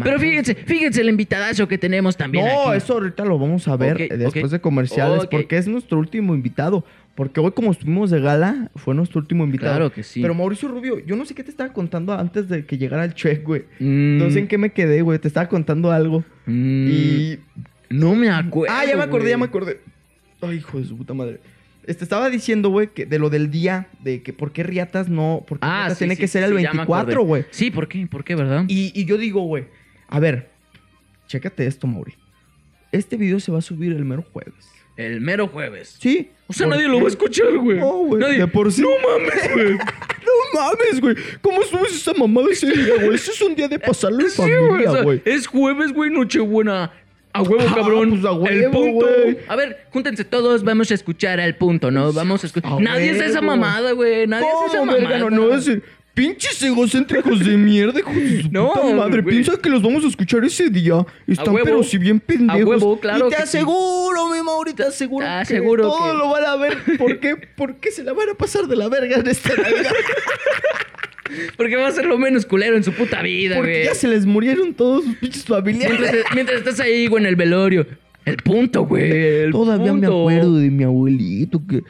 Pero fíjense, fíjense el invitadazo que tenemos también No, eso ahorita lo vamos a ver eh, después de comerciales, porque es nuestro último invitado. Porque hoy, como estuvimos de gala, fue nuestro último invitado. Claro que sí. Pero Mauricio Rubio, yo no sé qué te estaba contando antes de que llegara el Shrek, güey. Mm, No sé en qué me quedé, güey. Te estaba contando algo. mm, Y. No me acuerdo. Ah, ya me acordé, ya me acordé. Ay, hijo de su puta madre. Este, estaba diciendo, güey, que de lo del día, de que por qué Riatas no. Porque Ah, Riatas sí, tiene sí, que ser sí, el ya me 24, acordé. güey. Sí, ¿por qué? ¿Por qué, verdad? Y, y yo digo, güey, a ver, chécate esto, Mauri. Este video se va a subir el mero jueves. El mero jueves. Sí. O sea, ¿Por nadie lo va a escuchar, güey. No, güey. Nadie. De por sí. No mames, güey. No mames, güey. ¿Cómo subes esa mamada ese día, güey? Ese es un día de pasarlo en Sí, güey. familia, o sea, güey. es jueves, güey, Nochebuena. A huevo, Ah, cabrón. pues a el punto. A ver, júntense todos, vamos a escuchar al punto, ¿no? Vamos a escuchar. Nadie es esa mamada, güey. Nadie es esa ¿Cómo, mamada. No, no, ese... Pinches egocéntricos de mierda, hijos de su No, puta madre. Piensa que los vamos a escuchar ese día. Están huevo. pero si bien pendejos. A huevo, claro Y te que sí. aseguro, mi Mauri, te aseguro Te que aseguro todo que- lo van a ver. ¿Por qué? Porque se la van a pasar de la verga en esta Navidad. Porque va a ser lo menos culero en su puta vida, Porque güey. ya se les murieron todos sus pinches familiares. Mientras, mientras estás ahí, güey, en el velorio. El punto, güey. el Todavía me acuerdo de mi abuelito que...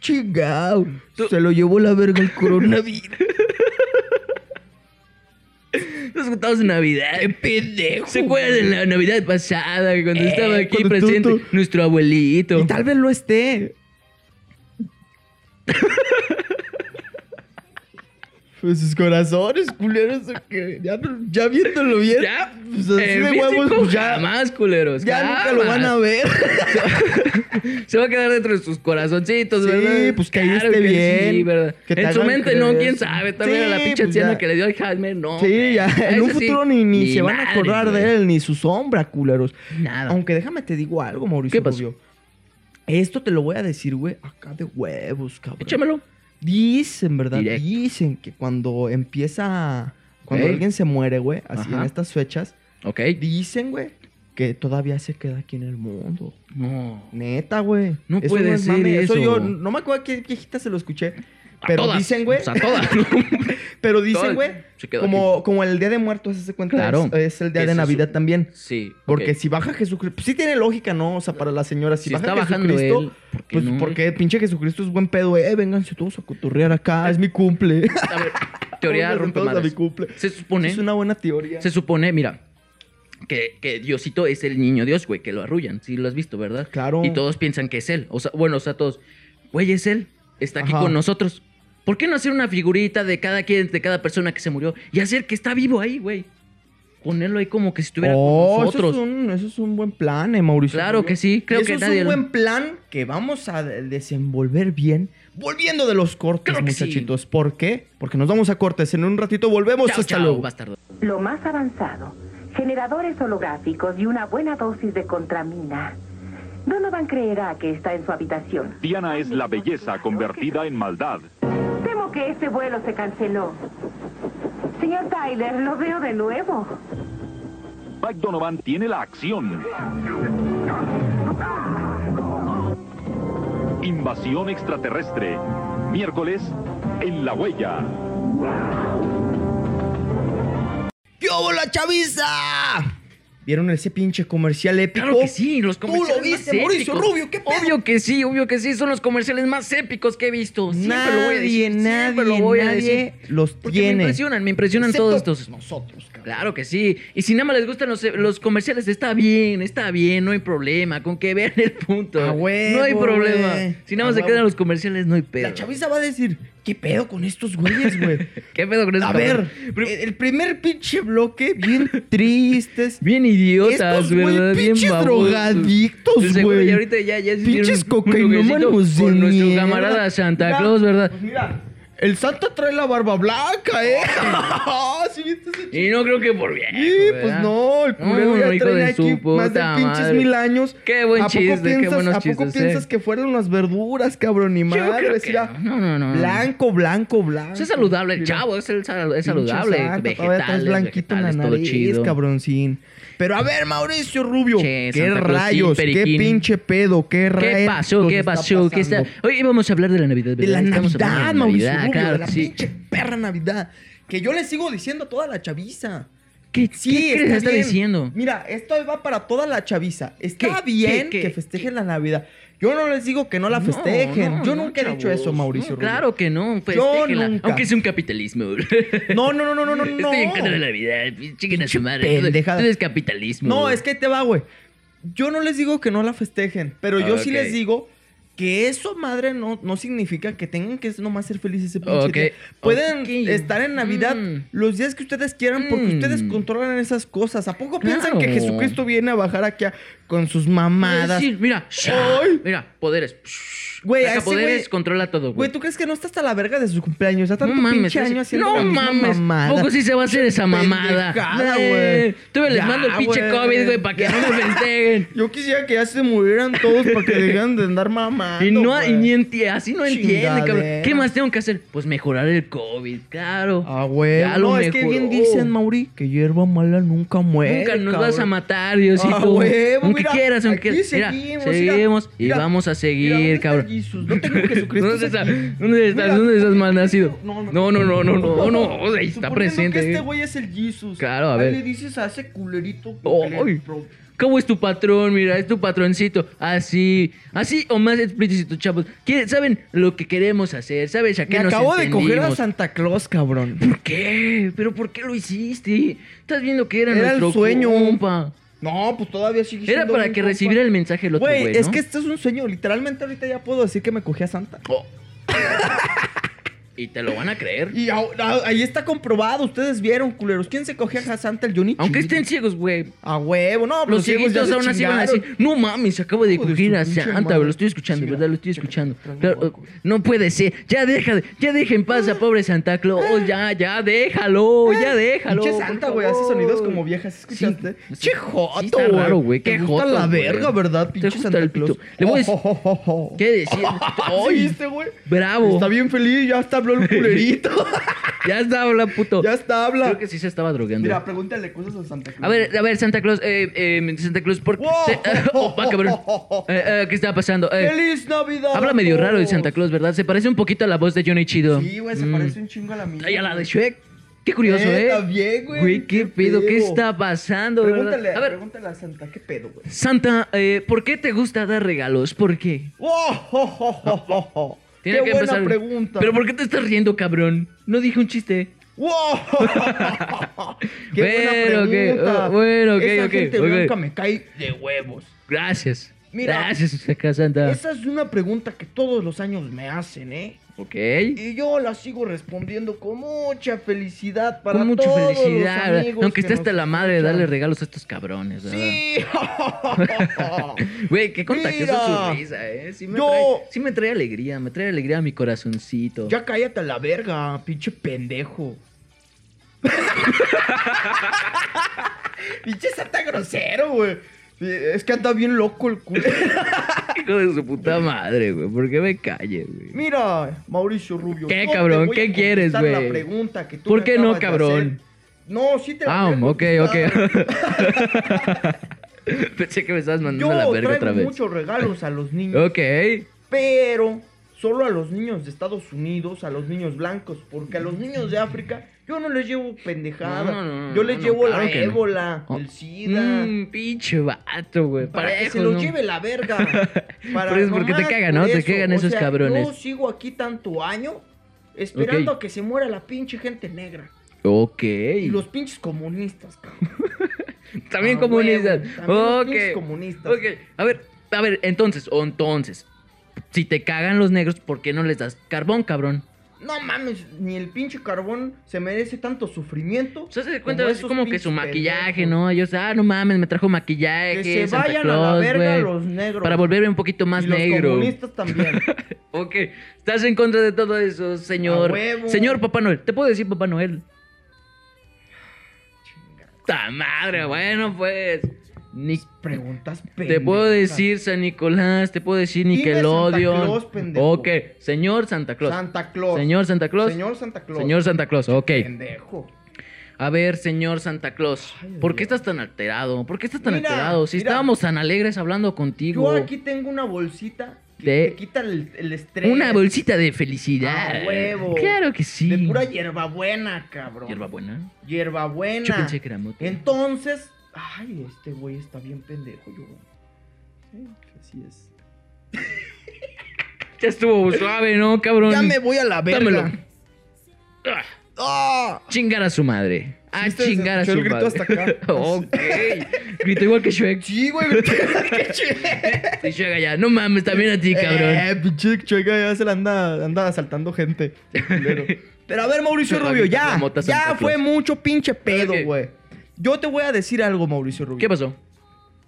Chingao. Se lo llevó la verga el coronavirus. Los juntados de Navidad. ¡Qué pendejo! ¿Se acuerdan de la Navidad pasada, cuando Eh, estaba aquí cuando tú- presente tú- nuestro abuelito? Y tal vez lo esté. Pues sus corazones, culeros, que ya, ya viéndolo bien. Ya, pues así en de huevos, pues ya, jamás, culeros. ya nunca lo van a ver. Se va a quedar dentro de sus corazoncitos, Sí, ¿verdad? pues que ahí esté que bien, Sí, ¿verdad? que en su mente no, quién sabe. Vez Sí, era la pinche pues anciana que le dio Alzheimer, no. Sí, ya. En un sí, futuro ni, ni se van a acordar güey. de él, ni su sombra, culeros. Nada. Aunque déjame te digo algo, Mauricio ¿Qué pasó? Rubio. Esto te lo voy a decir, güey, acá de huevos, cabrón. Échamelo. Dicen, ¿verdad? Directo. Dicen que cuando empieza. Cuando alguien se muere, güey, así en estas fechas, Ok. dicen, güey, que todavía se queda aquí en el mundo. No. Neta, güey. No Eso puede es ser mame, eso. yo no me acuerdo qué viejita se lo escuché. A Pero todas, dicen, güey. O sea, todas. Pero dicen, güey, como, como el día de muertos, ¿se cuenta? Claro. Es, es el día de Navidad su- también. Sí. Porque si baja Jesucristo, pues sí tiene lógica, ¿no? O sea, para la señora, si, Si baja está bajando Jesucristo, él, ¿por pues no? porque pinche Jesucristo es buen pedo, eh, vénganse todos a cotorrear acá, es mi cumple. A ver, teoría rompe a mi cumple. Se supone. Es una buena teoría. Se supone, mira, que, que Diosito es el niño Dios, güey, que lo arrullan. Sí, lo has visto, ¿verdad? Claro. Y todos piensan que es él. O sea, bueno, o sea, todos, güey, es él. Está aquí Ajá. con nosotros. ¿Por qué no hacer una figurita de cada quien, de cada persona que se murió y hacer que está vivo ahí, güey? Ponerlo ahí como que si estuviera Oh, con nosotros. Eso es, un, eso es un buen plan, eh, Mauricio. Claro Rubio. que sí, creo eso que es nadie un lo- buen plan que vamos a de- desenvolver bien. Volviendo de los cortes, sí. muchachitos. ¿Por qué? Porque nos vamos a cortes. En un ratito volvemos. Chao, Hasta chao, luego. bastardo. Lo más avanzado, generadores holográficos y una buena dosis de contramina. Donovan creerá que está en su habitación. Diana es la belleza convertida en maldad. Temo que este vuelo se canceló. Señor Tyler, lo veo de nuevo. Mike Donovan tiene la acción. Invasión extraterrestre. Miércoles en La Huella. ¿Qué la chaviza? ¿Vieron ese pinche comercial épico? Claro que sí, los Tú comerciales lo viste, más Mauricio épicos. Rubio, ¿qué pedo? Obvio que sí, obvio que sí, son los comerciales más épicos que he visto. Siempre lo voy a Nadie, decir, nadie, lo voy a nadie decir. los Porque me tiene. impresionan, me impresionan Excepto todos estos. Nosotros, cabrón. Claro que sí. Y si nada más les gustan los, los comerciales, está bien, está bien, no hay problema. Con que vean el punto. A huevo, no hay problema. Si nada más se quedan los comerciales, no hay pedo. La chaviza va a decir, ¿qué pedo con estos güeyes, güey? ¿Qué pedo con eso? A ver, el primer pinche bloque, bien tristes. Bien idiotas, Estos, güey, ¿verdad? Bien pinches babosos. drogadictos, seguro, güey. Ahorita ya, ya Pinches cocainómanos Con nuestro camarada Santa Mira, Claus, ¿verdad? Pues mira, el Santa trae la barba blanca, ¿eh? ¿Sí viste ese Y no creo que por bien. Sí, pues no, el culero No, ya hijo trae aquí más de pinches madre. mil años. Qué buen ¿A poco chiste, qué piensas, buenos ¿A poco chistes, piensas eh? que fueron las verduras, cabrón? Ni madre, decía, no, no, no. Blanco, blanco, blanco. Es saludable el chavo, es, el es saludable. Traes vegetales, blanquito en la vegetales, todo nariz, chido. cabroncín. Pero a ver, Mauricio Rubio, Che, qué Santa rayos, qué pinche pedo, qué rayos. ¿Qué pasó? ¿Qué pasó? ¿Qué está? Hoy vamos a hablar de la Navidad, De la ¿verdad? Estamos hablando Navidad, de la Mauricio Navidad, Rubio, claro de la sí. pinche perra Navidad. Que yo le sigo diciendo a toda la chaviza. ¿Qué, Sí, qué, está bien. diciendo? Mira, esto va para toda la chaviza. Está ¿Qué? bien que festejen la Navidad. Yo no les digo que no la festejen. no, yo no, nunca he dicho eso, Mauricio. Claro que no, festéjenla. nunca. Aunque es un capitalismo. No, no, no, no, no, no. Estoy en contra de la Navidad. Chiquen a su madre. Pendejada. Todo es capitalismo. No, es que te va, güey. Yo no les digo que no la festejen, pero yo sí les digo que eso, madre, no, no significa que tengan que nomás ser felices ese pinche Ok, día. Pueden estar en Navidad Mm. los días que ustedes quieran porque Mm. ustedes controlan esas cosas. ¿A poco piensan que Jesucristo viene a bajar aquí a- con sus mamadas? Sí, mira, Ay. mira, poderes. Güey, a ese poderes, güey- controla todo, güey. Güey, ¿tú crees que no está hasta la verga de su cumpleaños? Ya tanto No mames, pinche año haciendo no la misma mames, mamada. poco sí se va a hacer esa mamada. Pendejada, güey. Todavía les Ya, mando el pinche güey. COVID, güey, para que no me festejeen. Yo quisiera que ya se murieran todos para que dejaran de andar mamando. Y, no, güey. y ni enti- así no entiende, cabrón. Chingadera. ¿Qué más tengo que hacer? Pues mejorar el COVID, claro. Ah, güey. Ya lo No, es que bien dicen, Mauri, que hierba mala nunca muere. Nunca nos vas a matar, Diosito. Ah, huevo, mira, quieras, aunque aquí Mira, seguimos, seguimos mira, y mira, vamos a Mira, seguir, ¿dónde está cabrón. Jesús? No tengo Jesucristo. ¿Dónde estás? ¿Dónde estás? Mira, ¿Dónde estás mal nacido? No, No, no, no, no, no, no, ahí está presente. que este eh. güey es el Jesus. Claro, a Ahí ver. le dices a ese culerito. que ¿Cómo es tu patrón? Mira, es tu patroncito. Así, así o más explícito, chavos. ¿Quieren- ¿Saben lo que queremos hacer? ¿Sabes a qué Me nos acabo de coger a entendimos? Santa Claus, cabrón. ¿Por qué? ¿Pero por qué lo hiciste? Estás viendo que era, Era el nuestro sueño. compa. No, pues todavía sigue Era siendo para que compa. recibiera el mensaje el otro güey, Güey, ¿no? es que este es un sueño. Literalmente ahorita ya puedo decir que me cogí a Santa. Oh. y te lo van a creer. Y a- a- ahí está comprobado. Ustedes vieron, culeros. ¿Quién se cogía a Santa? El Johnny Aunque estén ciegos, güey. A huevo, no. Los ciegos ya cieguitos aún así van a decir, no mames, se acaba de Hijo de coger su a pinche Santa, madre. lo estoy escuchando, Sí, ¿verdad? Lo estoy escuchando. trae un Claro, hueco. no puede ser, ya deja, ya deja en paz a pobre Santa Claus, ya, ya déjalo, ya déjalo. Pinche por Santa, güey, hace favor. sonidos como viejas, ¿escuchaste? Sí, che sí joto, está güey. raro, güey, qué Te gusta joto, la güey. verga, ¿verdad, Te pinche gusta Santa el Claus? pito. Le voy a decir- Oh, oh, oh, oh. ¿Qué decir? ¿Sí Ay, viste, güey? bravo. Está bien feliz, ya hasta habló el culerito. Ya está, habla, puto. ya está, habla. Creo que sí se estaba drogando. Mira, pregúntale cosas a Santa Claus. A ver, a ver, Santa Claus, eh, eh, Santa Claus, ¿por qué? Wow. Opa, cabrón. Eh, eh, ¿Qué está pasando? Eh, ¡Feliz Navidad! habla medio raro de todos! Santa Claus, ¿verdad? Se parece un poquito a la voz de Johnny Chido. Sí, güey, se Mm. parece un chingo a la mía. Ay, a la de Shrek. Qué curioso, Eh, está bien, güey, Güey, qué qué pedo, ¿qué está pasando? verdad? Pregúntale, A ver, pregúntale a Santa, ¿qué pedo, güey? Santa, eh, ¿por qué te gusta dar regalos? ¿Por qué? ¡Oh, oh, oh, oh, oh, oh! Tiene ¡Qué que buena empezar- pregunta! ¿Pero por qué te estás riendo, cabrón? No dije un chiste. ¡Wow! ¡Qué Bueno, buena pregunta! oh, bueno, ok, Esa ok, gente ok. blanca me cae de huevos. Gracias. Mira. Gracias, Santa. Esa es una pregunta que todos los años me hacen, ¿eh? Ok. Y yo la sigo respondiendo con mucha felicidad para Con mucha todos los felicidad. amigos Aunque que esté hasta la madre de darle regalos a estos cabrones, ¿verdad? ¡Sí! Güey, qué contagiosa su risa, ¿eh? Sí me, Yo- trae, sí me trae alegría, me trae alegría a mi corazoncito. ya cállate a la verga, pinche pendejo. pinche santa grosero, güey. Sí, Es que anda bien loco el culo. Hijo de su puta madre, güey. ¿Por qué me calle, güey? Mira, Mauricio Rubio. ¿Qué, yo cabrón? ¿Qué quieres, güey? la pregunta que tú ¿Por qué no, cabrón? No, sí te la Ah, voy a ok, ok. Pensé que me estabas mandando Yo la verga traigo otra vez. muchos regalos a los niños, Ok. pero solo a los niños de Estados Unidos, a los niños blancos, porque a los niños de África yo no les llevo pendejada. No, no, no, yo les llevo claro la ébola, Oh. el SIDA. Mmm, pinche vato, güey. Para que se los lleve la verga. Para Pero es porque te cagan, ¿no? Te cagan O esos sea, cabrones. Yo sigo aquí tanto año esperando a que se muera la pinche gente negra. Ok. Y los pinches comunistas, cabrón. También Ah, comunistas. huevo, también los ok. pinches comunistas. Ok. A ver, a ver, entonces, o entonces. Si te cagan los negros, ¿por qué no les das carbón, cabrón? No mames, ni el pinche carbón se merece tanto sufrimiento. O sea, se cuenta, como es como que su maquillaje. ¿no? Ellos, ah, no mames, me trajo maquillaje. Que se Santa vayan a la verga los negros. Para volverme un poquito más y los negro. comunistas también. Ok, estás en contra de todo eso, señor. A huevo. Señor Papá Noel, ¿te puedo decir Papá Noel? ¡Ta madre! Bueno, pues. Ni- Preguntas te puedo pendejas. decir San Nicolás, te puedo decir Nickelodeon. Santa Claus, pendejo. ok, señor Santa Claus. Santa Claus. Señor Santa Claus. Señor Santa Claus. Señor Santa Claus, ok. Pendejo. A ver, señor Santa Claus, Ay, ¿por qué estás tan alterado? ¿Por qué estás tan Mira, alterado? Si mira. estábamos tan alegres hablando contigo. Yo aquí tengo una bolsita que De- te quita el, el estrés. Una bolsita de felicidad. Ah, huevo. Claro que sí. De pura hierbabuena, cabrón. Hierbabuena. Hierbabuena. Yo pensé que era mote. Entonces, ay, este güey está bien pendejo, yo. Sí, así es. Ya estuvo suave, ¿no, cabrón? Ya me voy a la verga. Dámelo. Ah. ¡Ah! Chingar a su madre. A Sí, se chingar a su el grito madre. hasta acá. ok. Grito igual que Shrek. Sí, güey. qué chido. Y Shrek allá. No mames, también a ti, cabrón. Eh, pinche chueca ya se la anda, anda asaltando gente. Pero a ver, Mauricio Rubio, ya. Ya fue mucho pinche pedo, güey. Yo te voy a decir algo, Mauricio Rubio. ¿Qué pasó?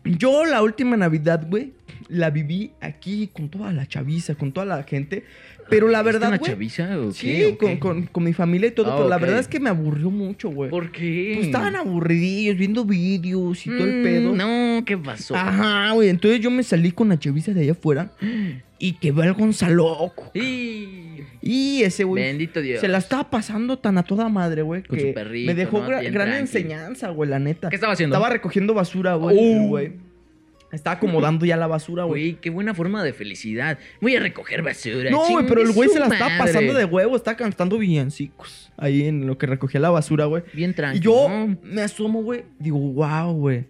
Yo la última Navidad, güey, la viví aquí con toda la chaviza, con toda la gente. Pero la ¿Viste verdad, güey. chaviza o qué? Sí, ¿O con, qué? con- con mi familia y todo, Ah, pero la ok. verdad es que me aburrió mucho, güey. ¿Por qué? Pues estaban aburridillos, viendo vídeos y todo el Mm, pedo. No, ¿qué pasó? Ajá, güey. Entonces yo me salí con la chaviza de allá afuera y que veo al Gonzaloco. Y... Y ese güey Bendito Dios. se la estaba pasando tan a toda madre, güey, Con que su perrito, me dejó gran enseñanza, güey, la neta. ¿Qué estaba haciendo? Estaba recogiendo basura, güey, el güey. Estaba acomodando ya la basura, güey. Güey, qué buena forma de felicidad. Voy a recoger basura. No, güey, pero el güey se la estaba pasando de huevo, estaba cantando villancicos ahí en lo que recogía la basura, güey. Bien Y tranquilo. yo me asomo, güey, digo, wow, güey.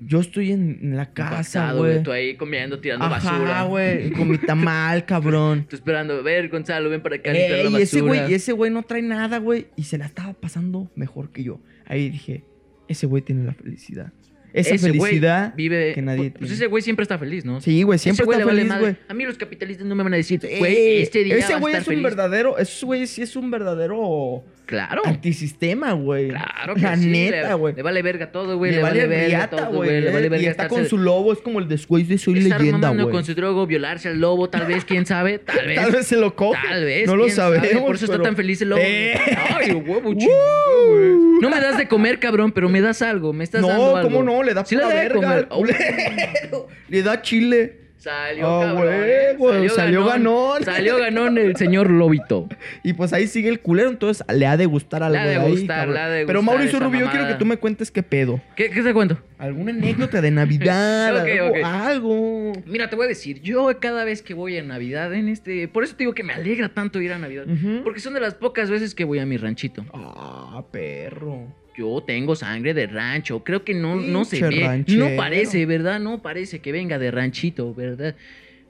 Yo estoy en, la casa, güey. Tú ahí comiendo, tirando Ajá, basura. güey, con mi tamal, cabrón. Tú esperando. A ver, Gonzalo, ven para acá. la y ese güey, ese güey no trae nada, güey. Y se la estaba pasando mejor que yo. Ahí dije, ese güey tiene la felicidad. Esa Ese felicidad vive, que nadie Pues tiene. ese güey siempre está feliz, ¿no? Sí, güey, siempre Ese está feliz, güey. A mí los capitalistas no me van a decir, güey, este día ese güey es un verdadero, ese güey sí es un verdadero Claro. antisistema, güey. Claro que La sí, neta, le- güey. Le, vale verga todo, güey. Le, Le, vale verga riata, todo, güey. Le vale verga y está con su lobo, es como el después de Soy estar Leyenda, güey. con su drogo, violarse al lobo, tal vez, quién sabe, tal vez. Tal vez se lo coge. Tal vez, No lo quién sabe, sabemos. Por eso está tan feliz el lobo. Eh. Ay, huevo, Uh. güey. No me das de comer, cabrón, pero me das algo. Me estás dando No. ¿cómo no? Le da Sí pura le verga. comer. culero. Le da chile. Salió, Ah, cabrón. güey, ¿eh? güey, salió ganón. Salió ganón el señor Lobito. Y pues ahí sigue el culero, entonces le ha de gustar algo Le ha de ahí, gustar, ha de Pero gustar Mauricio esa Rubio, yo quiero que tú me cuentes qué pedo. ¿Qué, qué te cuento? ¿Alguna anécdota de Navidad? Algo, algo. Mira, te voy a decir, yo cada vez que voy a Navidad en este... Por eso te digo que me alegra tanto ir a Navidad. Porque son de las pocas veces que voy a mi ranchito. Ah, perro. Yo tengo sangre de rancho. Creo que no, no se Pinche ve. ranchero. No parece, ¿verdad? No parece que venga de ranchito, ¿verdad?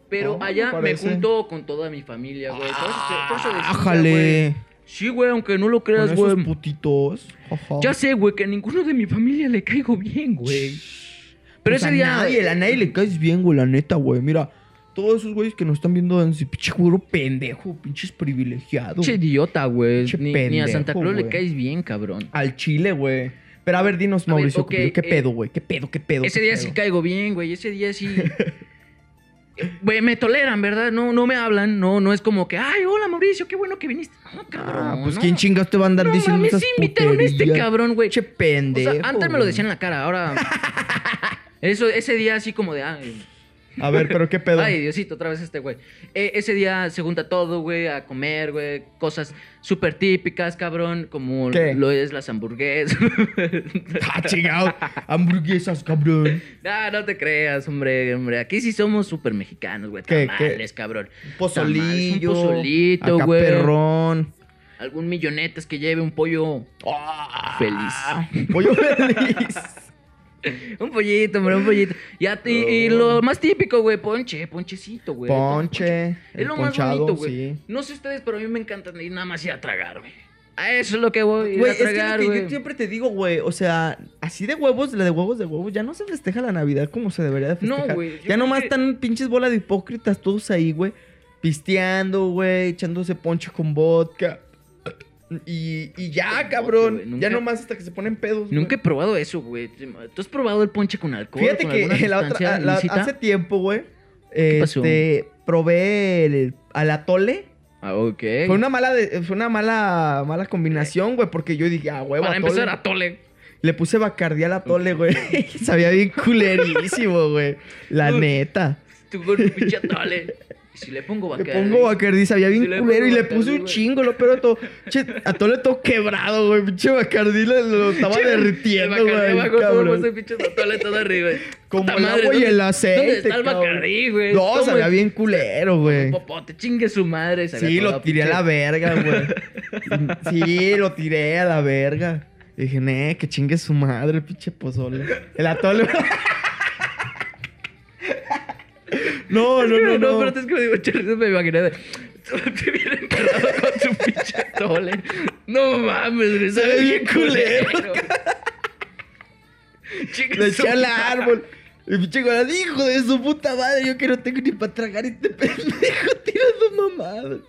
Pero allá me parece. junto con toda mi familia, güey. Ájale. Sí, güey, aunque no lo creas, güey. putitos. Ajá. Ya sé, güey, que a ninguno de mi familia le caigo bien, güey. Pero Pues ese a día. Nadie, a nadie le caes bien, güey, la neta, güey. Mira, todos esos güeyes que nos están viendo en ese pinche güero pendejo, pinches privilegiados. Pinche idiota, güey. Ni, ni a Santa Claus le caes bien, cabrón. Al chile, güey. Pero a ver, dinos, A Mauricio, ¿qué eh, pedo, güey? ¿Qué pedo, qué pedo? Ese qué día pedo? sí caigo bien, güey. Ese día sí. Güey, me toleran, ¿verdad? No, no me hablan. No, no es como que, ay, hola Mauricio, qué bueno que viniste. No, cabrón. Ah, pues no. quién chingados te va a andar No diciendo mames, invitaron a este cabrón, güey. Che O pendejo. sea, antes me lo decían en la cara, ahora. Eso, ese día así como de, A ver, pero qué pedo. Ay, Diosito, otra vez este güey. Eh, ese día se junta todo, güey, a comer, güey. Cosas súper típicas, cabrón, como ¿Qué? lo es las hamburguesas. ah, chingado. Hamburguesas, cabrón. ah, no te creas, hombre, hombre. Aquí sí somos súper mexicanos, güey. ¿Qué, Tamales, cabrón. Pozolillo. Tamales, un pozolito, acá güey. perrón. Algún millonetas que lleve un pollo. Ah, Feliz. Pollo feliz. Un pollito, hombre, un pollito. Ya y, lo más típico, güey, ponche, ponchecito, güey. Ponche. Es lo más ponchado, bonito, güey. sí. No sé ustedes, pero a mí me encanta ir nada más ir a tragar, güey. A eso es lo que voy, Güey, a es que, tragar, lo que güey. yo siempre te digo, güey, o sea, así de huevos, la de huevos de huevos, ya no se festeja la Navidad como se debería de No, festejar. güey, yo Ya nomás que- están pinches bola de hipócritas todos ahí, güey, pisteando, güey, echándose ponche con vodka. Y, y ya, cabrón. vodka, güey, Ya nunca- nomás hasta que se ponen pedos. Nunca he probado eso, güey. ¿Tú has probado el ponche con alcohol? Fíjate con que la otra, la- hace tiempo, güey, pasó? este, probé el, al atole. Ah, ok. Fue una mala, de- fue una mala, mala combinación, güey, porque yo dije, ah, huevo, Para atole. empezar, atole. Le puse Bacardí al atole, güey. Sabía bien culerísimo, güey. La neta. Tú con un pinche atole. Y si le pongo Le Bacardi. pongo Bacardí, sabía bien le culero. Y le puse un chingo, lo pero todo. Che, atole todo quebrado, güey. Pinche Bacardí lo, lo estaba Che, derritiendo, güey. abajo, todo cabrón. puso pinche atole todo arriba. Como Puta el madre, agua y ¿dónde- el aceite, ¿Dónde está el güey? No, ¿Cómo sabía bien culero, güey. Popote, chingue su madre. sabía Sí, todo lo tiré a la verga, güey. Sí, lo tiré a la verga. Y dije, ne, que chingue su madre, pinche pozole. El atole. No, no, no, no. pero es que me digo, chorrizo, me imaginé de... Te viene enterrado con tu pinche atole. No mames, güey. Se ve bien culero. Le su eché al árbol. Y pinche golazo, hijo de su puta madre, yo que no tengo ni para tragar y este pendejo tirando mamadas.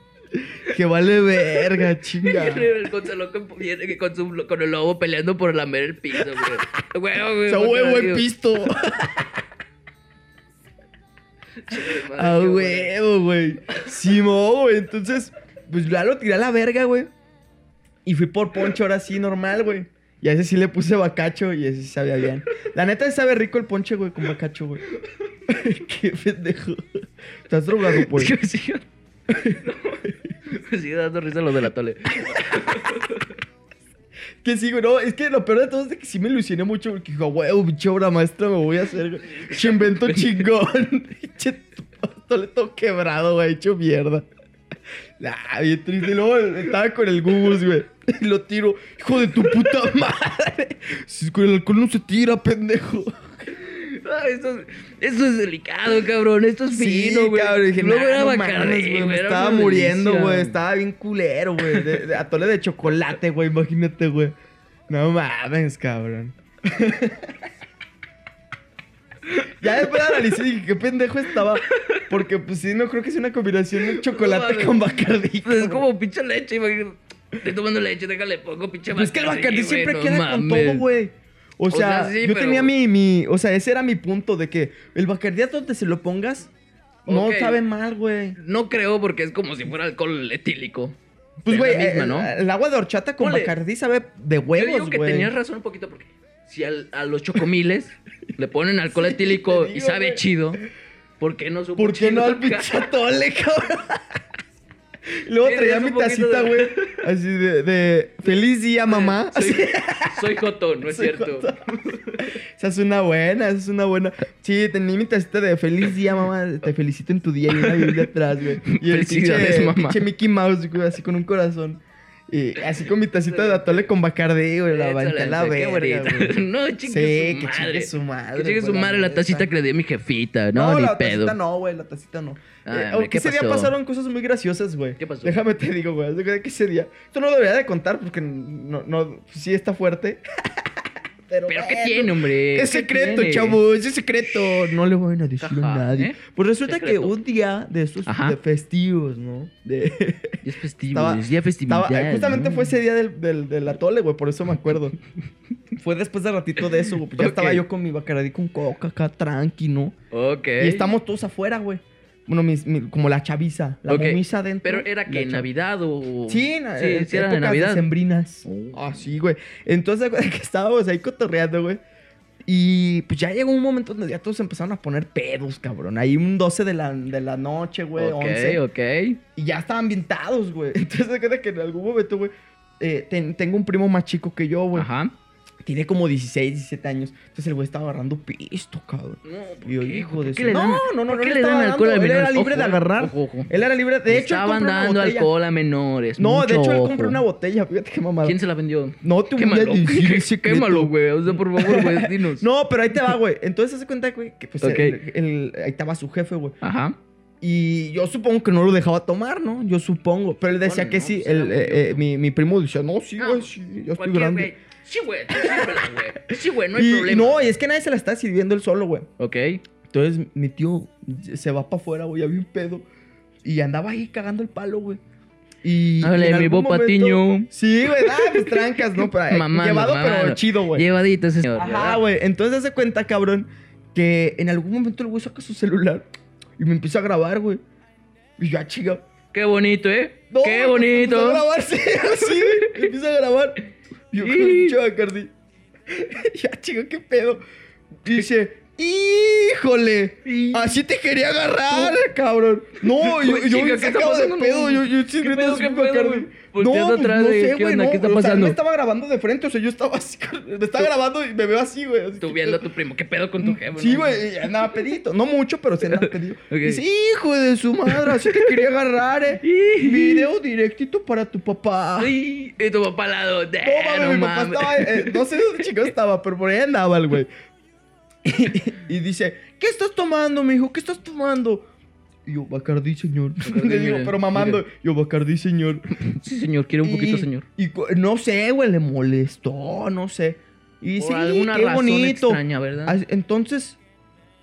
Que vale verga, chinga. El Gonzalo con, viene con, su- con el lobo peleando por lamer el piso, güey. Güey. Se huevo el pisto. A huevo, güey. Simón, güey. Entonces, pues ya lo tiré a la verga, güey. Y fui por poncho ahora sí, normal, güey. Y a ese sí le puse bacacho y ese sí sabía bien. La neta sí sabe rico el ponche, güey, con bacacho, güey. Qué pendejo. ¿Estás drogado, Es pues? que me sigue... me sigue dando risa lo de la tole. Que sí, güey. No, es que lo peor de todo es de que sí me ilusioné mucho porque dijo, güey, pinche obra maestra me voy a hacer. Pinche invento chingón. Pinche tole todo quebrado, güey, hecho mierda. Ah, bien triste. Y luego estaba con el Gugus, güey. Y lo tiro. Hijo de tu puta madre. Si con el alcohol no se tira, pendejo. Ah, esto, es- esto es delicado, cabrón. Esto es fino, güey. cabrón. Dije, Luego "Nah, era no Bacardí, güey. Estaba muriendo, güey. Estaba bien culero, güey. De, de atole de chocolate, güey. Imagínate, güey. No mames, cabrón. ya después analicé y dije, qué pendejo estaba. Porque, pues sí, no creo que sea una combinación de chocolate con Bacardí. Pues es como pinche leche, imagínate. Estoy tomando leche, déjale, pongo pinche Pues es que el Bacardí siempre no queda con todo, güey. O O sea, sí, yo pero- tenía mi, mi. O sea, ese era mi punto de que el Bacardí a donde se lo pongas, no Ok. sabe mal, güey. No creo porque es como si fuera alcohol etílico. Pues, Es güey, el, ¿no? el agua de horchata con. Bacardí sabe de Yo huevos, digo que güey. tenías razón un poquito porque si al- a los chocomiles le ponen alcohol etílico te y digo, sabe güey. chido, ¿por qué no supo ¿Por qué no al pinche atole, cabrón? Luego traía mi tacita, de- güey. Así de, de feliz día, mamá. Soy, Así. soy jotón, ¿no es Soy cierto? Esa es una buena, esa es una buena. Sí, tenía mi tacita de feliz día, mamá. Te felicito en tu día y una Biblia atrás, güey. Y el pinche, mamá. pinche Mickey Mouse, güey, así con un corazón. Y así con mi tacita de atole con Bacardí, güey. La banca la qué verga, güey. No, Sí, chingue que su madre. chingue su madre. Que chingue su madre la tacita que le di a mi jefita. No, No, ni la pedo. tacita no, güey, la tacita no. Ah, Eh, aunque ¿qué ese día pasaron cosas muy graciosas, güey. ¿Qué pasó? Déjame te digo, güey. que ese día. Esto no lo debería de contar porque no, no, sí está fuerte. Pero, ¿Pero qué tiene, hombre? Es ¿Qué secreto, tiene? chavos, es secreto. No le voy a decir a nadie. ¿eh? Pues resulta Secreto. que un día de estos Ajá. de festivos, ¿no? De. Ya es festivo, Estaba- es día festividad. Estaba- justamente ¿no? fue ese día del, del, del atole, güey, por eso me acuerdo. fue después de ratito de eso, güey. pues Ya estaba yo con mi bacardí con coca acá, tranqui, ¿no? Ok. Y estamos todos afuera, güey. Bueno, mis- mi- como la chaviza, la Ok. momisa adentro. Pero era que en Navidad o. Sí, na- sí, en sí era épocas Navidad. decembrinas. Oh. Ah, sí, güey. Entonces, güey, que estábamos ahí cotorreando, güey. Y pues ya llegó un momento donde ya todos empezaron a poner pedos, cabrón. Ahí un 12 de la, de la noche, güey, ok, 11. ok. Y ya estaban ambientados, güey. Entonces, que en algún momento, güey, eh, ten- tengo un primo más chico que yo, güey. Ajá. Tiene como 16, 17 años. Entonces el güey estaba agarrando pisto, cabrón. No, ¿por Y yo, hijo ¿Por de su- No, dan- no, no, por no qué le le dan alcohol a él era libre de Ojo, agarrar. ojo, ojo. Él era libre. De hecho, estaban dando alcohol a menores. No, de hecho, él compró una botella. Fíjate qué mamada. ¿Quién se la vendió? No a Quémalo. Quémalo, güey. O sea, por favor, güey, dinos. No, pero ahí te va, güey. Entonces se cuenta, güey, que pues Ok. el- el- ahí estaba su jefe, güey. Ajá. Y yo supongo que no lo dejaba tomar, ¿no? Yo supongo. Pero él decía Bueno, que no, sí. pues, eh, eh, mi, mi primo decía, no, sí, No, güey, sí, yo estoy grande. Sí, güey. Sí, güey, no hay y, problema. no, y es que nadie se la está sirviendo él solo, güey. Ok. Entonces mi tío se va para afuera, güey, había un pedo. Y andaba ahí cagando el palo, güey. Y. En mi Bo Patiño. Sí, güey, ah, pues trancas, ¿no? Pero, eh, Mamá, llevado, mamá. pero chido, güey. Llevadito ese señor. Ajá, güey. Entonces se cuenta, cabrón, que en algún momento el güey saca su celular y me empieza a grabar, güey. Y yo, ah, chica. Qué bonito, ¿eh? No, Qué pues, Empezó a bonito. grabar, sí, así, güey. Empieza a grabar. Yo, con el Bacardi. ya, chico, qué pedo. Dice, híjole, así te quería agarrar, cabrón. No, yo, yo me ¿qué está sacaba de pedo. Yo, yo sí, ¿Qué pedo, sí, qué pedo? No, atrás no sé, ¿qué güey, no. ¿Qué está o sea, me estaba grabando de frente, o sea, yo estaba así, me estaba grabando y me veo así, güey. Tú viendo a tu primo. ¿Qué pedo con tu jefe? Sí, güey, andaba pedito. No mucho, pero sí andaba pedito. Ok. Dice, hijo de su madre, así te quería agarrar, eh. Video directito para tu papá. Ay, y tu papá al lado. No, mi papá estaba, eh, no sé dónde chicos estaba, pero por ahí andaba el güey. Y, y dice, ¿qué estás tomando, mijo? ¿Qué estás tomando? Y yo, Bacardí, señor. Bacardí, Le digo, pero mamando. Yo, Bacardí, señor. Sí, señor, quiere un poquito, Y- señor. Y no sé, güey, le molestó, no sé. Y sí, alguna qué razón bonito. extraña, ¿verdad? Entonces,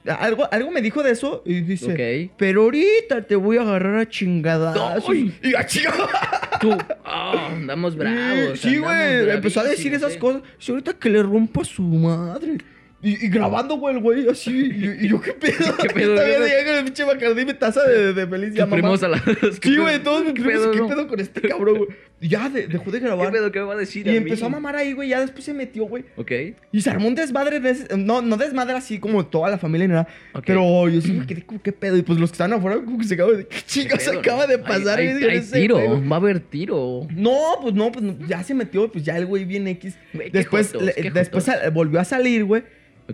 algo, algo me dijo de eso y dice, pero ahorita te voy a agarrar a chingadazos. ¡Ay! Y a chingadas. Tú, ah, andamos bravos. Sí, güey. Empezó a decir esas eh. cosas. Sí, ahorita que le rompa a su madre. Y, y grabando, güey, el güey, así. Y, y yo, ¿qué pedo? ¿Qué pedo, Todavía qué con el pinche Bacardí, mi taza de, de feliz. a la... Sí, güey, todos mis ¿Qué primos. ¿Qué pedo con este cabrón, güey? Y ya de- dejó de ¿Qué grabar. pedo? ¿Qué me va a decir Y a mí? empezó a mamar ahí, güey. Ya después se metió, güey. Ok. Y se armó un desmadre de No, no desmadre así como toda la familia ni nada. Ok. Pero yo sí me quedé como, ¿qué pedo? Y pues los que estaban afuera, como que se acaban de. ¿Qué ¿Qué pedo, acaba no? de pasar? Hay, hay- hay "Ese tiro, pedo". va a haber tiro. No, pues no, pues no, ya se metió, pues ya el güey bien X. Qué Después, jotos, le- qué después jotos. sal- volvió a salir, güey.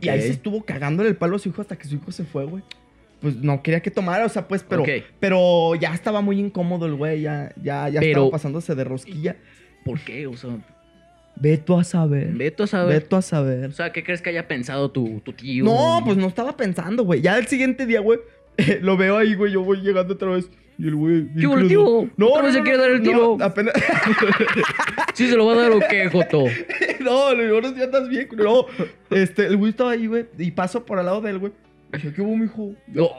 Y ahí se estuvo cagándole el palo a su hijo hasta que su hijo se fue, güey. Pues no quería que tomara, o sea, pues, pero, pero ya estaba muy incómodo el güey, ya, ya, ya Pero- estaba pasándose de rosquilla. ¿Por qué? O sea, Veto a saber. Beto a saber. Veto a saber. O sea, ¿qué crees que haya pensado tu, tu tío? No, pues no estaba pensando, güey. Ya el siguiente día, güey, lo veo ahí, güey. Yo voy llegando otra vez. Y el güey. ¿Qué hubo el incluso- tío? ¿Otra vez se quiere dar el tiro? No, apenas. ¿Sí se lo va a dar o qué, Joto? no, le digo, no, ya estás bien. No, este, el güey estaba ahí, güey. Y paso por al lado de él, güey. Dije, ¿qué hubo, mijo? No.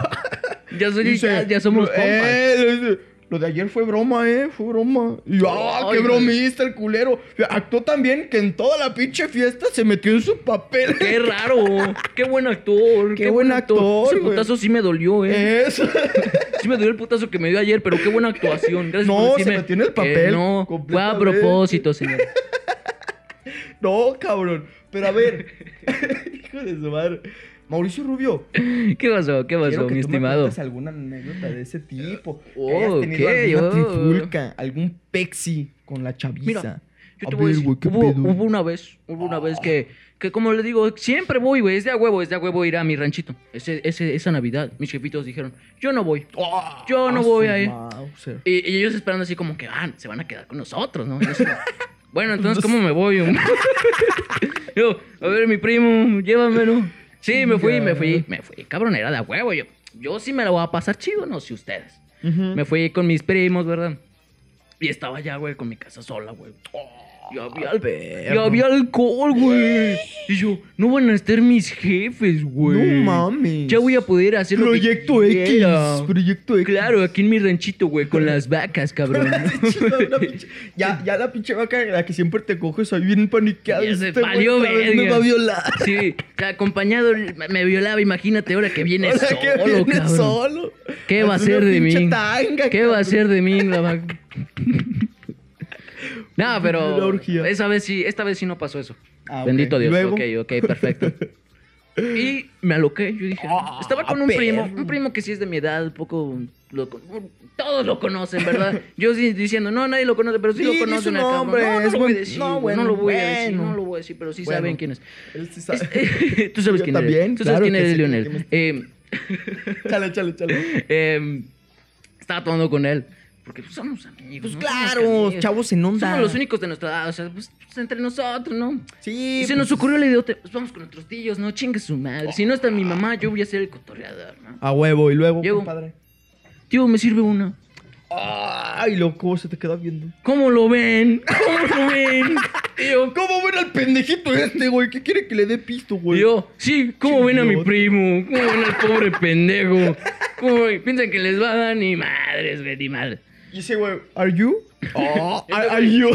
ya, soy, Dice, ya, ya somos compas. eh, le dice, Lo de ayer fue broma, eh, fue broma. Y ah, qué bromista el culero. Actuó también que en toda la pinche fiesta se metió en su papel. Qué raro. Qué buen actor. Qué buen actor, Ese putazo sí me dolió, eh. Eso. Sí me dolió el putazo que me dio ayer, pero qué buena actuación. Gracias No, por se metió en el papel, No, fue a propósito, señor. no, cabrón. Pero a ver. Hijo de su madre. Mauricio Rubio. ¿Qué pasó? ¿Qué pasó, que mi tú me estimado? cuentes alguna anécdota de ese tipo. Oh, que hayas tenido ok, alguna oh. trifulca, algún pexi con la chaviza. Mira, Yo te voy a decir, güey, ¿qué hubo, una vez, hubo una vez que, que como le digo, siempre voy, güey, es de a huevo, es de a huevo ir a mi ranchito. Ese, ese, esa Navidad, mis jefitos dijeron, yo no voy. Yo no Ah, voy a ir. Y, y ellos esperando así como que, ah, se van a quedar con nosotros, ¿no? Así, bueno, entonces, ¿cómo me voy? yo, a ver, mi primo, llévamelo. Sí, me fui, me fui, me fui. Cabrón, era de huevo. Yo, yo sí me la voy a pasar chido, no sé ustedes. Me fui con mis primos, ¿verdad? Y estaba ya, güey, con mi casa sola, güey. Y había, al- perro. y había alcohol, güey. Y yo, no van a estar mis jefes, güey. No mames. Ya voy a poder hacer lo Proyecto que X. quiera. Proyecto X. Claro, aquí en mi ranchito, güey, con las vacas, cabrón. Pinche- ya, ya la pinche vaca, la que siempre te coges ahí bien paniqueada. Ya se este valió me va a violar. Sí, acompañado me violaba, imagínate ahora que viene Ahora solo, que viene cabrón. solo. ¿Qué va a ser de mí? tanga, ¿Qué va a ser de mí la vaca? No, pero esa vez sí, esta vez sí no pasó eso. Ah. Bendito Dios. Luego. Ok, ok, perfecto. Y me aloqué, yo dije, Ah, estaba con un perro. primo, un primo que sí es de mi edad, un poco lo todos lo conocen, ¿verdad? Yo sí diciendo, no, nadie lo conoce, pero sí, Sí, lo conocen no, no es lo voy a decir, no, bueno, no lo voy a decir, bueno. no lo voy a decir, pero sí Bueno. saben quién es. Él sí sabe. Este- Tú sabes Yo quién también, eres. Tú sabes claro quién eres, sí, Lionel. me- Eh, Chale, chale, chale. eh, estaba tomando con él. Porque pues, somos amigos. Pues ¿no? claro, chavos en onda. Somos los únicos de nuestra edad, o sea, pues, pues, entre nosotros, ¿no? Sí. Y se pues, nos ocurrió la idea, de, pues vamos con nuestros tíos, ¿no? Chingue su madre. Si no está mi mamá, yo voy a ser el cotorreador, ¿no? A huevo, y luego, Llego. compadre. Tío, me sirve una. Ay, loco, se te queda viendo. ¿Cómo lo ven? ¿Cómo lo ven? Yo, ¿Cómo ven al pendejito este, güey? ¿Qué quiere que le dé pisto, güey? yo, sí, ¿cómo ven a mi primo? ¿Cómo ven al pobre pendejo? ¿Cómo ven? piensan que les va a dar ni madres, güey, ni madres? Y ese güey, ¿are you? Oh, are, are you?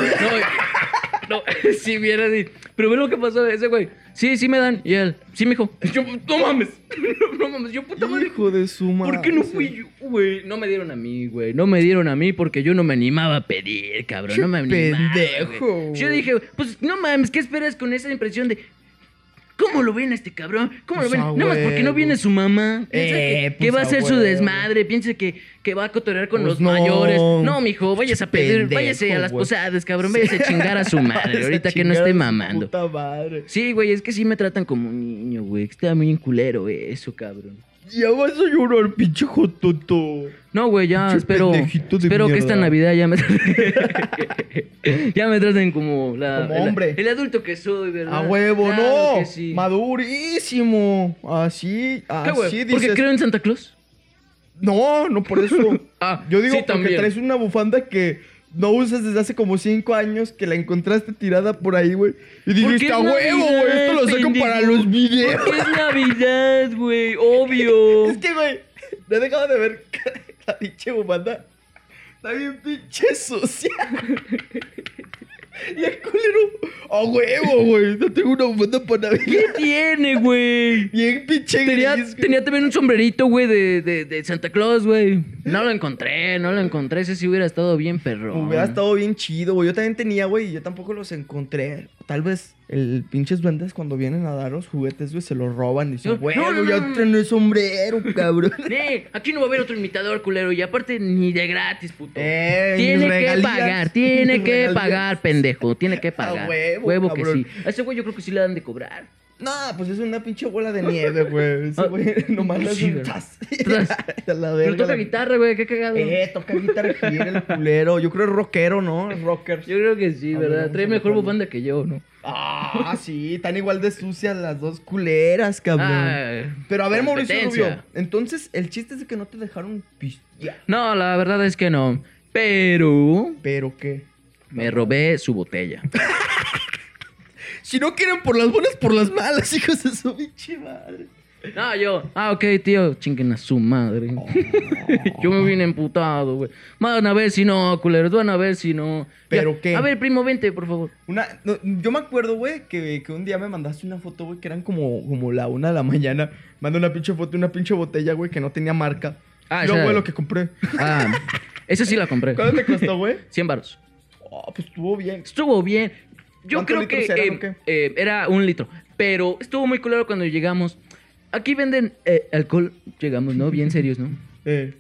No, no, si viera así. Pero ve lo que pasó ese güey. Sí, sí me dan. Y él, sí, mijo. Yo, no mames. No, no mames, yo puta madre. Hijo de su madre. ¿Por qué no fui yo, güey? No me dieron a mí, güey. No me dieron a mí porque yo no me animaba a pedir, cabrón. No me animaba. pendejo. Yo dije, pues no mames, ¿qué esperas con esa impresión de. ¿Cómo lo ven a este cabrón? ¿Cómo Pues lo ven? a Nada más porque no viene su mamá. Piensa Eh, que, pues que va a hacer su desmadre. Piensa que, que va a cotorear con Pues los no. mayores. No, mijo, váyase a pedir. Pendejo, váyase a las güey. posadas, cabrón. Váyase a chingar a su madre. Ahorita que no esté mamando. Puta madre. Sí, güey, es que sí me tratan como un niño, güey. que Está muy culero eso, cabrón. Ya vas a llorar, pinche jototo. No, güey, ya Pinche espero. Espero que esta Navidad ya me ya me traten como la Como el- hombre. El, adulto que soy, ¿verdad? A huevo, Claro no. sí. Madurísimo. Así, así Porque dices. creo en Santa Claus. No, no por eso. Ah, Yo digo sí, porque también. traes una bufanda que no usas desde hace como cinco años que la encontraste tirada por ahí, güey. Y Porque dijiste, es a huevo, güey, esto lo saco para los videos. Porque es Navidad, güey, obvio. Es que, güey, no he dejado de ver la pinche bufanda. Está bien pinche sucia. y el culero, a huevo, güey. No tengo una bufanda para ¿Qué Navidad. tiene, güey? Bien pinche Tenía, gris, tenía también un sombrerito, güey, de, de, de Santa Claus, güey. No lo encontré, no lo encontré. Ese sí hubiera estado bien perro. Hubiera estado bien chido, güey. Yo también tenía, güey, y yo tampoco los encontré. Tal vez el pinches duendes cuando vienen a dar los juguetes, güey, se los roban y dicen, güey, no, no, ya no. tenés sombrero, cabrón. Nee, aquí no va a haber otro imitador, culero. Y aparte, ni de gratis, puto. Eh, tiene que regalías. pagar, tiene que regalías. pagar, pendejo. Tiene que pagar. huevo, que cabrón. sí. A ese güey yo creo que sí le dan de cobrar. No, pues es una pinche bola de nieve, güey. Ese Ah, güey nomás la Pero toca la- guitarra, güey, qué cagado. Eh, toca guitarra gira el culero. Yo creo es rockero, ¿no? Es rocker. Yo creo que sí, A ¿verdad? Trae mejor bufanda que yo, ¿no? Ah, sí, están igual de sucias las dos culeras, cabrón. Ah, Pero a ver, Mauricio. Rubio. Entonces, el chiste es de que no te dejaron pistear. No, la verdad es que no. Pero ¿Pero qué? me robé su botella. Si no quieren por las buenas, por las malas, hijos de su pinche madre. No, yo. Ah, ok, tío. Chinguen a su madre. yo me vine emputado, güey. Van a ver si no, culeros. Van a ver si no. ¿Pero Ya. qué? A ver, primo, vente, por favor. Una, no, yo me acuerdo, güey, que, que un día me mandaste una foto, güey, que eran como, como la una de la mañana. Manda una pinche foto, una pinche botella, güey, que no tenía marca. Ah, Yo, güey, lo que compré. Ah, esa sí la compré. ¿Cuánto te costó, güey? 100 baros. Oh, pues estuvo bien. Estuvo bien. Yo ¿Cuántos creo que eran eh, eh, era un litro. Pero estuvo muy culero cuando llegamos. Aquí venden eh, alcohol. Llegamos, ¿no? Bien serios, ¿no? Eh.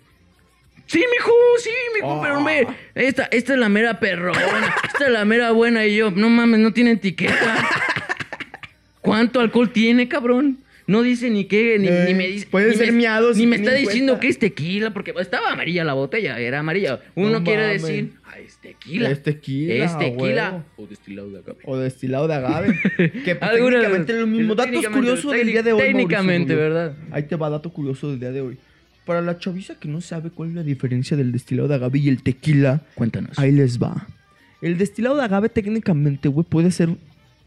Sí, mijo, sí, mijo, Ah. pero ve, esta, esta es la mera perrona, esta es la mera buena y yo, no mames, no tiene etiqueta. ¿Cuánto alcohol tiene, cabrón? No dice ni qué, ni, Eh, ni me dice. pueden ni ser me, miados Ni me está en diciendo cuenta. que es tequila, porque estaba amarilla la botella, era amarilla. Uno No quiere mames. decir, ah, es tequila. Es tequila, Es tequila. huevo. O destilado de agave. O destilado de agave. que pues, técnicamente es lo mismo. Datos curiosos del día de hoy. Técnicamente. ¿verdad? Ahí te va dato curioso del día de hoy. Para la chaviza que no sabe cuál es la diferencia del destilado de agave y el tequila, Cuéntanos. ahí les va. El destilado de agave técnicamente, güey, puede ser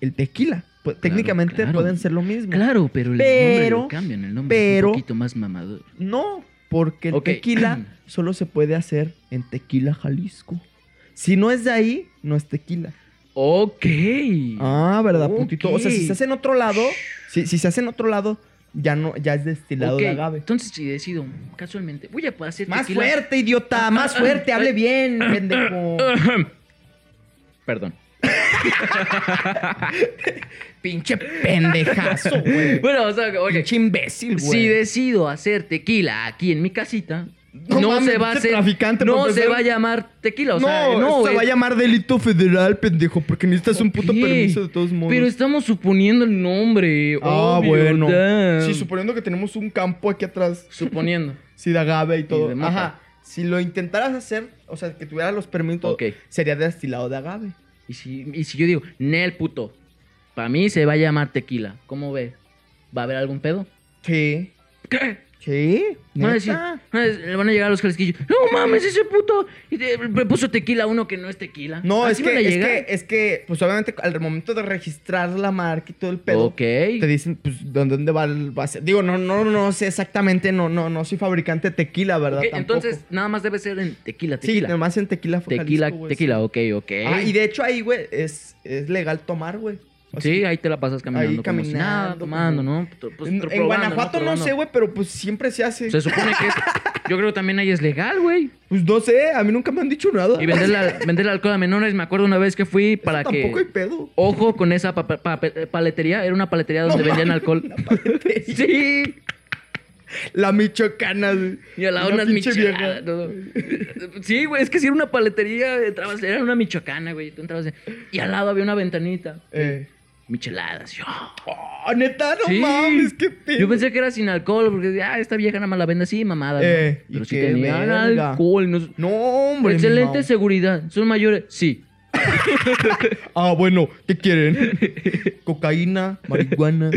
el tequila. Pu- técnicamente claro. pueden ser lo mismo. Claro, pero el Pero- nombre cambian, el nombre pero- es un poquito más mamador. No, porque el tequila solo se puede hacer en Tequila, Jalisco. Si no es de ahí, no es tequila. Ok. Ah, ¿verdad, Ok. putito? O sea, si se hace en otro lado, si, si se hace en otro lado, ya no, ya es destilado Ok, de agave. Entonces, si decido, casualmente, voy a hacer Más tequila. fuerte, idiota, más fuerte, hable bien, pendejo. Perdón. Pinche pendejazo, güey. Bueno, o sea, ok. Pinche imbécil, güey. Si decido hacer tequila aquí en mi casita, No no, mames, se va a hacer. traficante, no se va a llamar tequila. O no, sea, no, se va a llamar delito federal, pendejo, porque necesitas un puto permiso de todos modos. Pero estamos suponiendo el nombre. Ah, obvio, bueno. damn. Sí, suponiendo que tenemos un campo aquí atrás, Suponiendo. sí, de agave y todo. de mota. Ajá. Si lo intentaras hacer, o sea, que tuvieras los permisos, Ok. sería destilado de agave. Y si, y si yo digo, Nel puto, para mí se va a llamar tequila. ¿Cómo ve? ¿Va a haber algún pedo? Sí. ¿Qué? Sí. Van a decir- a le van a llegar los jalisquillos. No mames, ese puto. Y te- me puso tequila a uno que no es tequila. No, es a que, es que, es que, pues obviamente al momento de registrar la marca y todo el pedo, Ok. te dicen, pues, ¿dónde, dónde va el va a ser? Digo, no, no, no sé exactamente, no, no, no soy fabricante de tequila, ¿verdad? Tampoco. entonces, nada más debe ser en tequila, sí, tequila. nomás en tequila tequila, Jalisco, tequila, ok, ok. Ah, y de hecho ahí, güey, es, es legal tomar, güey. Sí, ahí te la pasas caminando. ahí como si nada, caminando, tomando, como- ¿no? Pues, pues, en, Guanajuato no, sé, güey, pero pues siempre se hace. Se supone que es. Yo creo que también ahí es legal, güey. Pues no sé, a mí nunca me han dicho nada. Y vender, la- vender alcohol a menores. Me acuerdo una vez que fui Eso para que. tampoco hay pedo. Ojo con esa pa- pa- pa- paletería. Era una paletería donde No vendían alcohol. Sí. La michoacana, güey. Y a la Una no, no. Sí, güey, es que si era una paletería, entrabas, era una michoacana, güey. Tú entrabas y al lado había una ventanita. Eh. Micheladas. Yo, Oh, neta, no Sí. mames, qué pedo. yo pensé que era sin alcohol, porque ah, esta vieja nada más la vende así, mamada. Eh, Pero sí verga. alcohol. no- No, hombre. Excelente seguridad. ¿Son mayores? Sí. Ah, bueno, ¿qué quieren? Cocaína, marihuana.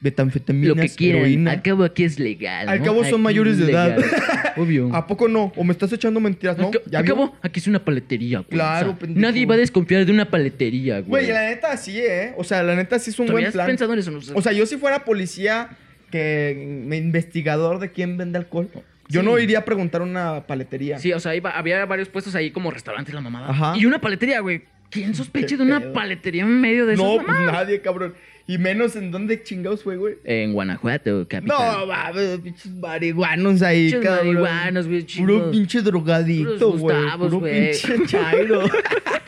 Metanfetaminas, Lo que quieran. heroína. Al cabo aquí es legal. Al ¿no? cabo son Aquí mayores es de edad. legal. Obvio. ¿A poco no? ¿O me estás echando mentiras, no? Al ca- ¿Ya al vio? cabo, aquí es una paletería, güey. Claro, pendejo. Nadie va a desconfiar de una paletería, güey. Güey, la neta sí, ¿eh? O sea, la neta sí es un ¿Tú buen habías plan. pensado en eso? No? O sea, yo si fuera policía, que me- investigador de quién vende alcohol, yo Sí. no iría a preguntar a una paletería. Sí, o sea, iba- había varios puestos ahí como restaurantes, la mamada. Ajá. Y una paletería, güey. ¿Quién sospecha Qué de una pedo. paletería en medio de esas no, pues mamadas? nadie, cabrón. Y menos en dónde chingados fue, güey. En Guanajuato, capital. No, mames, pinches marihuanos ahí, Pinches cabrón. marihuanos, güey, Puro pinche drogadito, güey. Puro pinche chairo.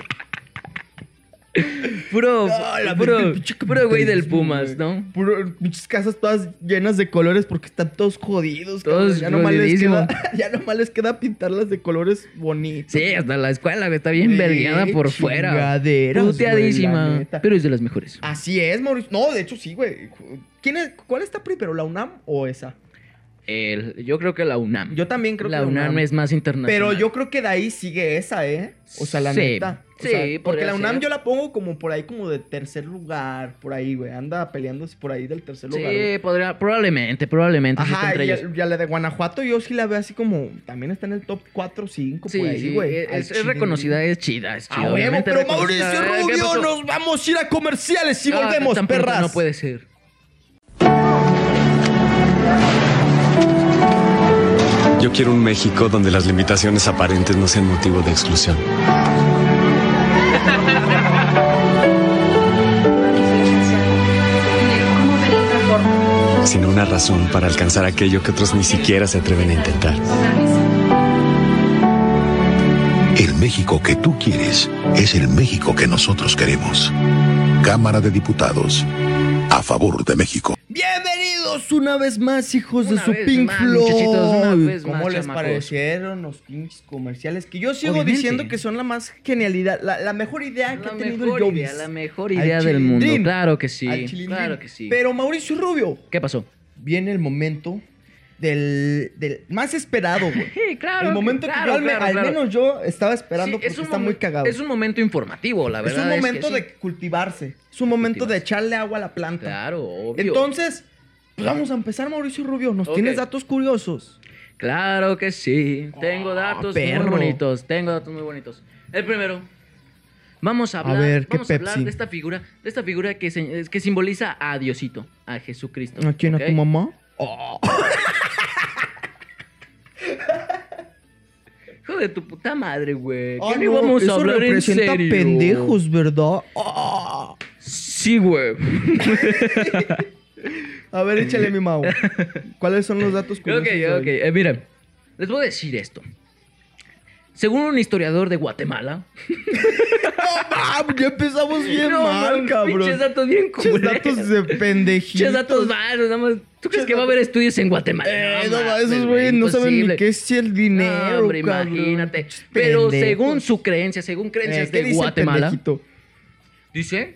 Puro, No, puro, puro güey del Pumas. ¿no? Puro pinches casas todas llenas de colores porque están todos jodidos, Todos. Ya nomás, les queda, ya nomás les queda pintarlas de colores bonitos. Sí, hasta la escuela, güey, está bien vergueada por fuera. güey, Puteadísima. Pero es de las mejores. Así es, Mauricio. No, de hecho sí, güey. ¿Quién es, ¿Cuál está primero, la UNAM o esa? El- yo creo que la UNAM. Yo también creo la que la UNAM, UNAM. es más internacional. Pero yo creo que de ahí sigue esa, ¿eh? O sea, la Sí, neta. O sí, sea, porque la UNAM ser. yo la pongo como por ahí, como de tercer lugar, por ahí, güey. Anda peleándose por ahí del tercer lugar. Sí, podría, probablemente, probablemente. Ajá, entre y, ellos. y a la de Guanajuato yo sí la veo así como, también está en el top 4 o 5 Sí, por ahí, sí, güey. es, reconocida, es chida, es Ah, chida. obviamente pero. Mauricio ¿Qué Rubio, nos vamos a ir a comerciales y Ah, volvemos, perras. No puede ser. Yo quiero un México donde las limitaciones aparentes no sean motivo de exclusión. Sino una razón para alcanzar aquello que otros ni siquiera se atreven a intentar. El México que tú quieres es el México que nosotros queremos. Cámara de Diputados. A favor de México. Una vez más, hijos de Una su vez Pink más, Floyd. muchachitos, una vez ¿Cómo más, les chamacos. parecieron los pinches comerciales? Que yo sigo Obviamente. diciendo que son la más genialidad, la, la mejor idea que La ha tenido el idea, Jovis. la mejor idea del mundo. Claro que sí. Claro que sí. Pero Mauricio Rubio, ¿Qué pasó? viene el momento del, del más esperado, güey. Sí, claro. el momento claro, que yo al, claro, al claro. menos yo estaba esperando Sí, porque está momen- muy cagado. Es un momento informativo, la Es verdad. un que momento sí. de cultivarse. Es un momento de Cultivarse. echarle agua a la planta. Claro, obvio. Entonces, vamos a empezar, Mauricio Rubio. ¿Nos tienes datos curiosos? Claro que sí. Tengo Ah, datos perro. muy bonitos. Tengo datos muy bonitos. El primero. Vamos a hablar, ver, ¿qué vamos a hablar de esta figura, de esta figura que, se- que simboliza a Diosito, a Jesucristo. ¿A quién? ¿ok? ¿A tu mamá? Hijo de tu puta madre, güey. Ah, ¿Qué no, vamos a hablar en serio? pendejos, ¿verdad? Sí, güey. A ver, échale mi Mau. ¿Cuáles son los datos curiosos? ok, ok. Eh, miren, les voy a decir esto. Según un historiador de Guatemala. Ah, ya empezamos bien No, mal, no, cabrón. Pinches datos bien culeros. datos de pendejitos. Pinches datos malos, nada más. ¿Tú crees que va a haber estudios en Guatemala? Eh, no, esos güey, güeyes no saben ni qué es el dinero, No, hombre, cabrón. imagínate. Pero pendejos. según su creencia, según Eh, creencias ¿qué de dice Guatemala, pendejito? dice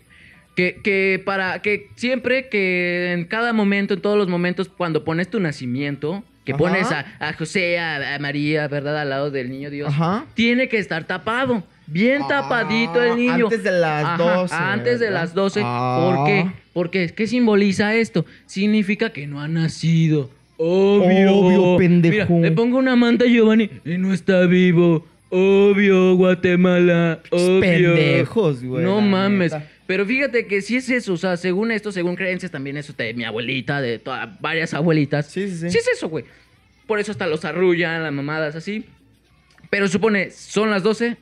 que, que para que siempre que en cada momento, en todos los momentos, cuando pones tu nacimiento, que Ajá. pones a, a José, a, a María, ¿verdad? Al lado del niño Dios, Ajá. tiene que estar tapado. Bien Ah, tapadito el niño. antes de las 12, Antes de las 12. Ah. ¿Por qué? Porque, ¿qué simboliza esto? Significa que no ha nacido. Obvio. Obvio, pendejo. Mira, le pongo una manta a Giovanni y no está vivo. Obvio, Guatemala. Obvio. pendejos, güey, No mames. neta. Pero fíjate que si es eso, o sea, según esto, según creencias, también eso de mi abuelita, de todas, varias abuelitas. Sí, sí, sí. Sí es eso, güey. Por eso hasta los arrullan, las mamadas así. Pero supone, son las 12,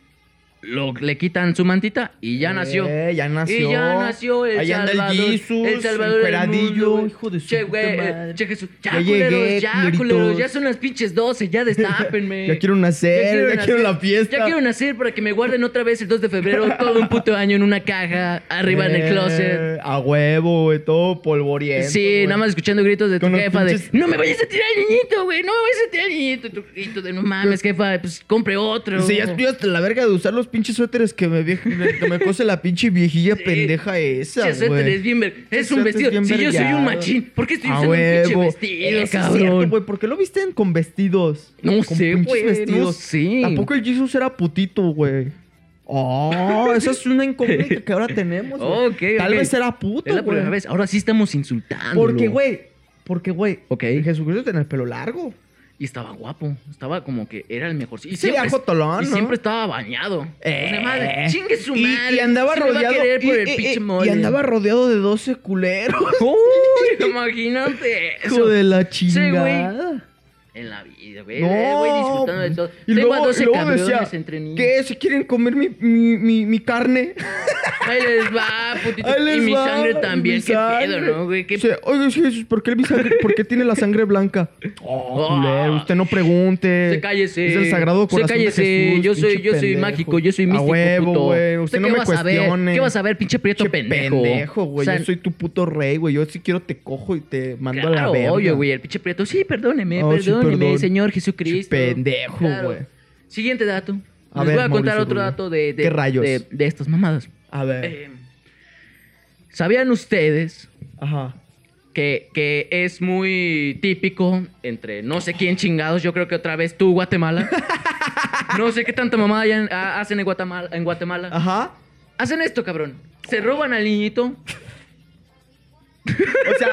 lo, le quitan su mantita y ya nació. Eh, ya nació. Y ya nació el Ahí anda Salvador. el Jesus, el Salvador encueradillo, mundo, hijo de su che, güey, madre. Che, Jesús. Ya, Ya culeros, llegué, ya, culeros. Ya son las pinches 12, ya destápenme. Ya quiero nacer, ya quiero nacer. la fiesta. Ya quiero nacer para que me guarden otra vez el 2 de febrero todo un puto año en una caja, arriba en el Eh, closet. A huevo, güey, todo polvoriento. Sí, nada más escuchando gritos de tu Con jefa pinches- de No me vayas a tirar al niñito, güey, no me vayas a tirar al niñito. Tu grito de no mames, jefa, pues compre otro. Sí, ya hasta la verga de usar los pinches suéteres que me, que me cose la pinche viejilla Sí. pendeja esa, suéter güey. es bien ver- Es un es vestido. Si yo soy un machín, ¿por qué estoy A usando un pinche huevo. vestido, Eso es cabrón? güey. ¿Por qué lo visten con vestidos? No Con sé, pinches güey, no sé. Tampoco el Jesus era putito, güey. Oh, esa es una incógnita que ahora tenemos. güey. Ok, Tal vez era puto, Es la güey. primera vez. Ahora sí estamos insultando. Porque, güey, porque, güey, Ok. Jesucristo tenía el pelo largo. Y estaba guapo. Estaba como que era el mejor. Y Sí, ¿no? siempre estaba bañado. Eh. O sea, madre, chingue su Y- madre. Y, andaba rodeado. y, andaba rodeado de 12 culeros. Uy, imagínate eso. Hijo de la Sí, güey. En la vida, güey. No, güey, disfrutando de todo. Y Tengo luego, a 12 y luego decía, entre niños. ¿qué? ¿Se quieren comer mi, mi, mi, mi carne? Ahí les va, putito. Ahí les y mi va, sangre también. mi ¿Qué pedo, sangre. no, güey? ¿Qué Dice, Oye, Jesús, ¿por qué, mi sangre, ¿por qué tiene la sangre blanca? Oh, culero, usted no pregunte. Se cállese. Es el sagrado Se corazón cállese. de Jesús. yo soy, yo soy pendejo. mágico, yo soy místico. A huevo, puto. güey. Usted no qué me cuestione. ¿Qué vas a ver, pinche prieto pendejo? pendejo, güey. O sea, yo soy tu puto rey, güey. Yo si quiero te cojo y te mando a la Claro, verga. obvio, güey. El pinche prieto. Sí, perdóneme, Oh, perdóneme, perdón. Señor Jesucristo. Pendejo, Claro. güey. Siguiente dato. A Les ver, voy a contar Mauricio otro Rubio. dato de, de, ¿Qué rayos? de, de estas mamadas. A ver. Eh, ¿Sabían ustedes Ajá. que, que es muy típico entre no sé quién chingados, yo creo que otra vez tú, Guatemala. no sé qué tanta mamada hayan- ha- hacen en Guatemala. En Guatemala. Ajá. Hacen esto, cabrón. Se roban al niñito. O sea,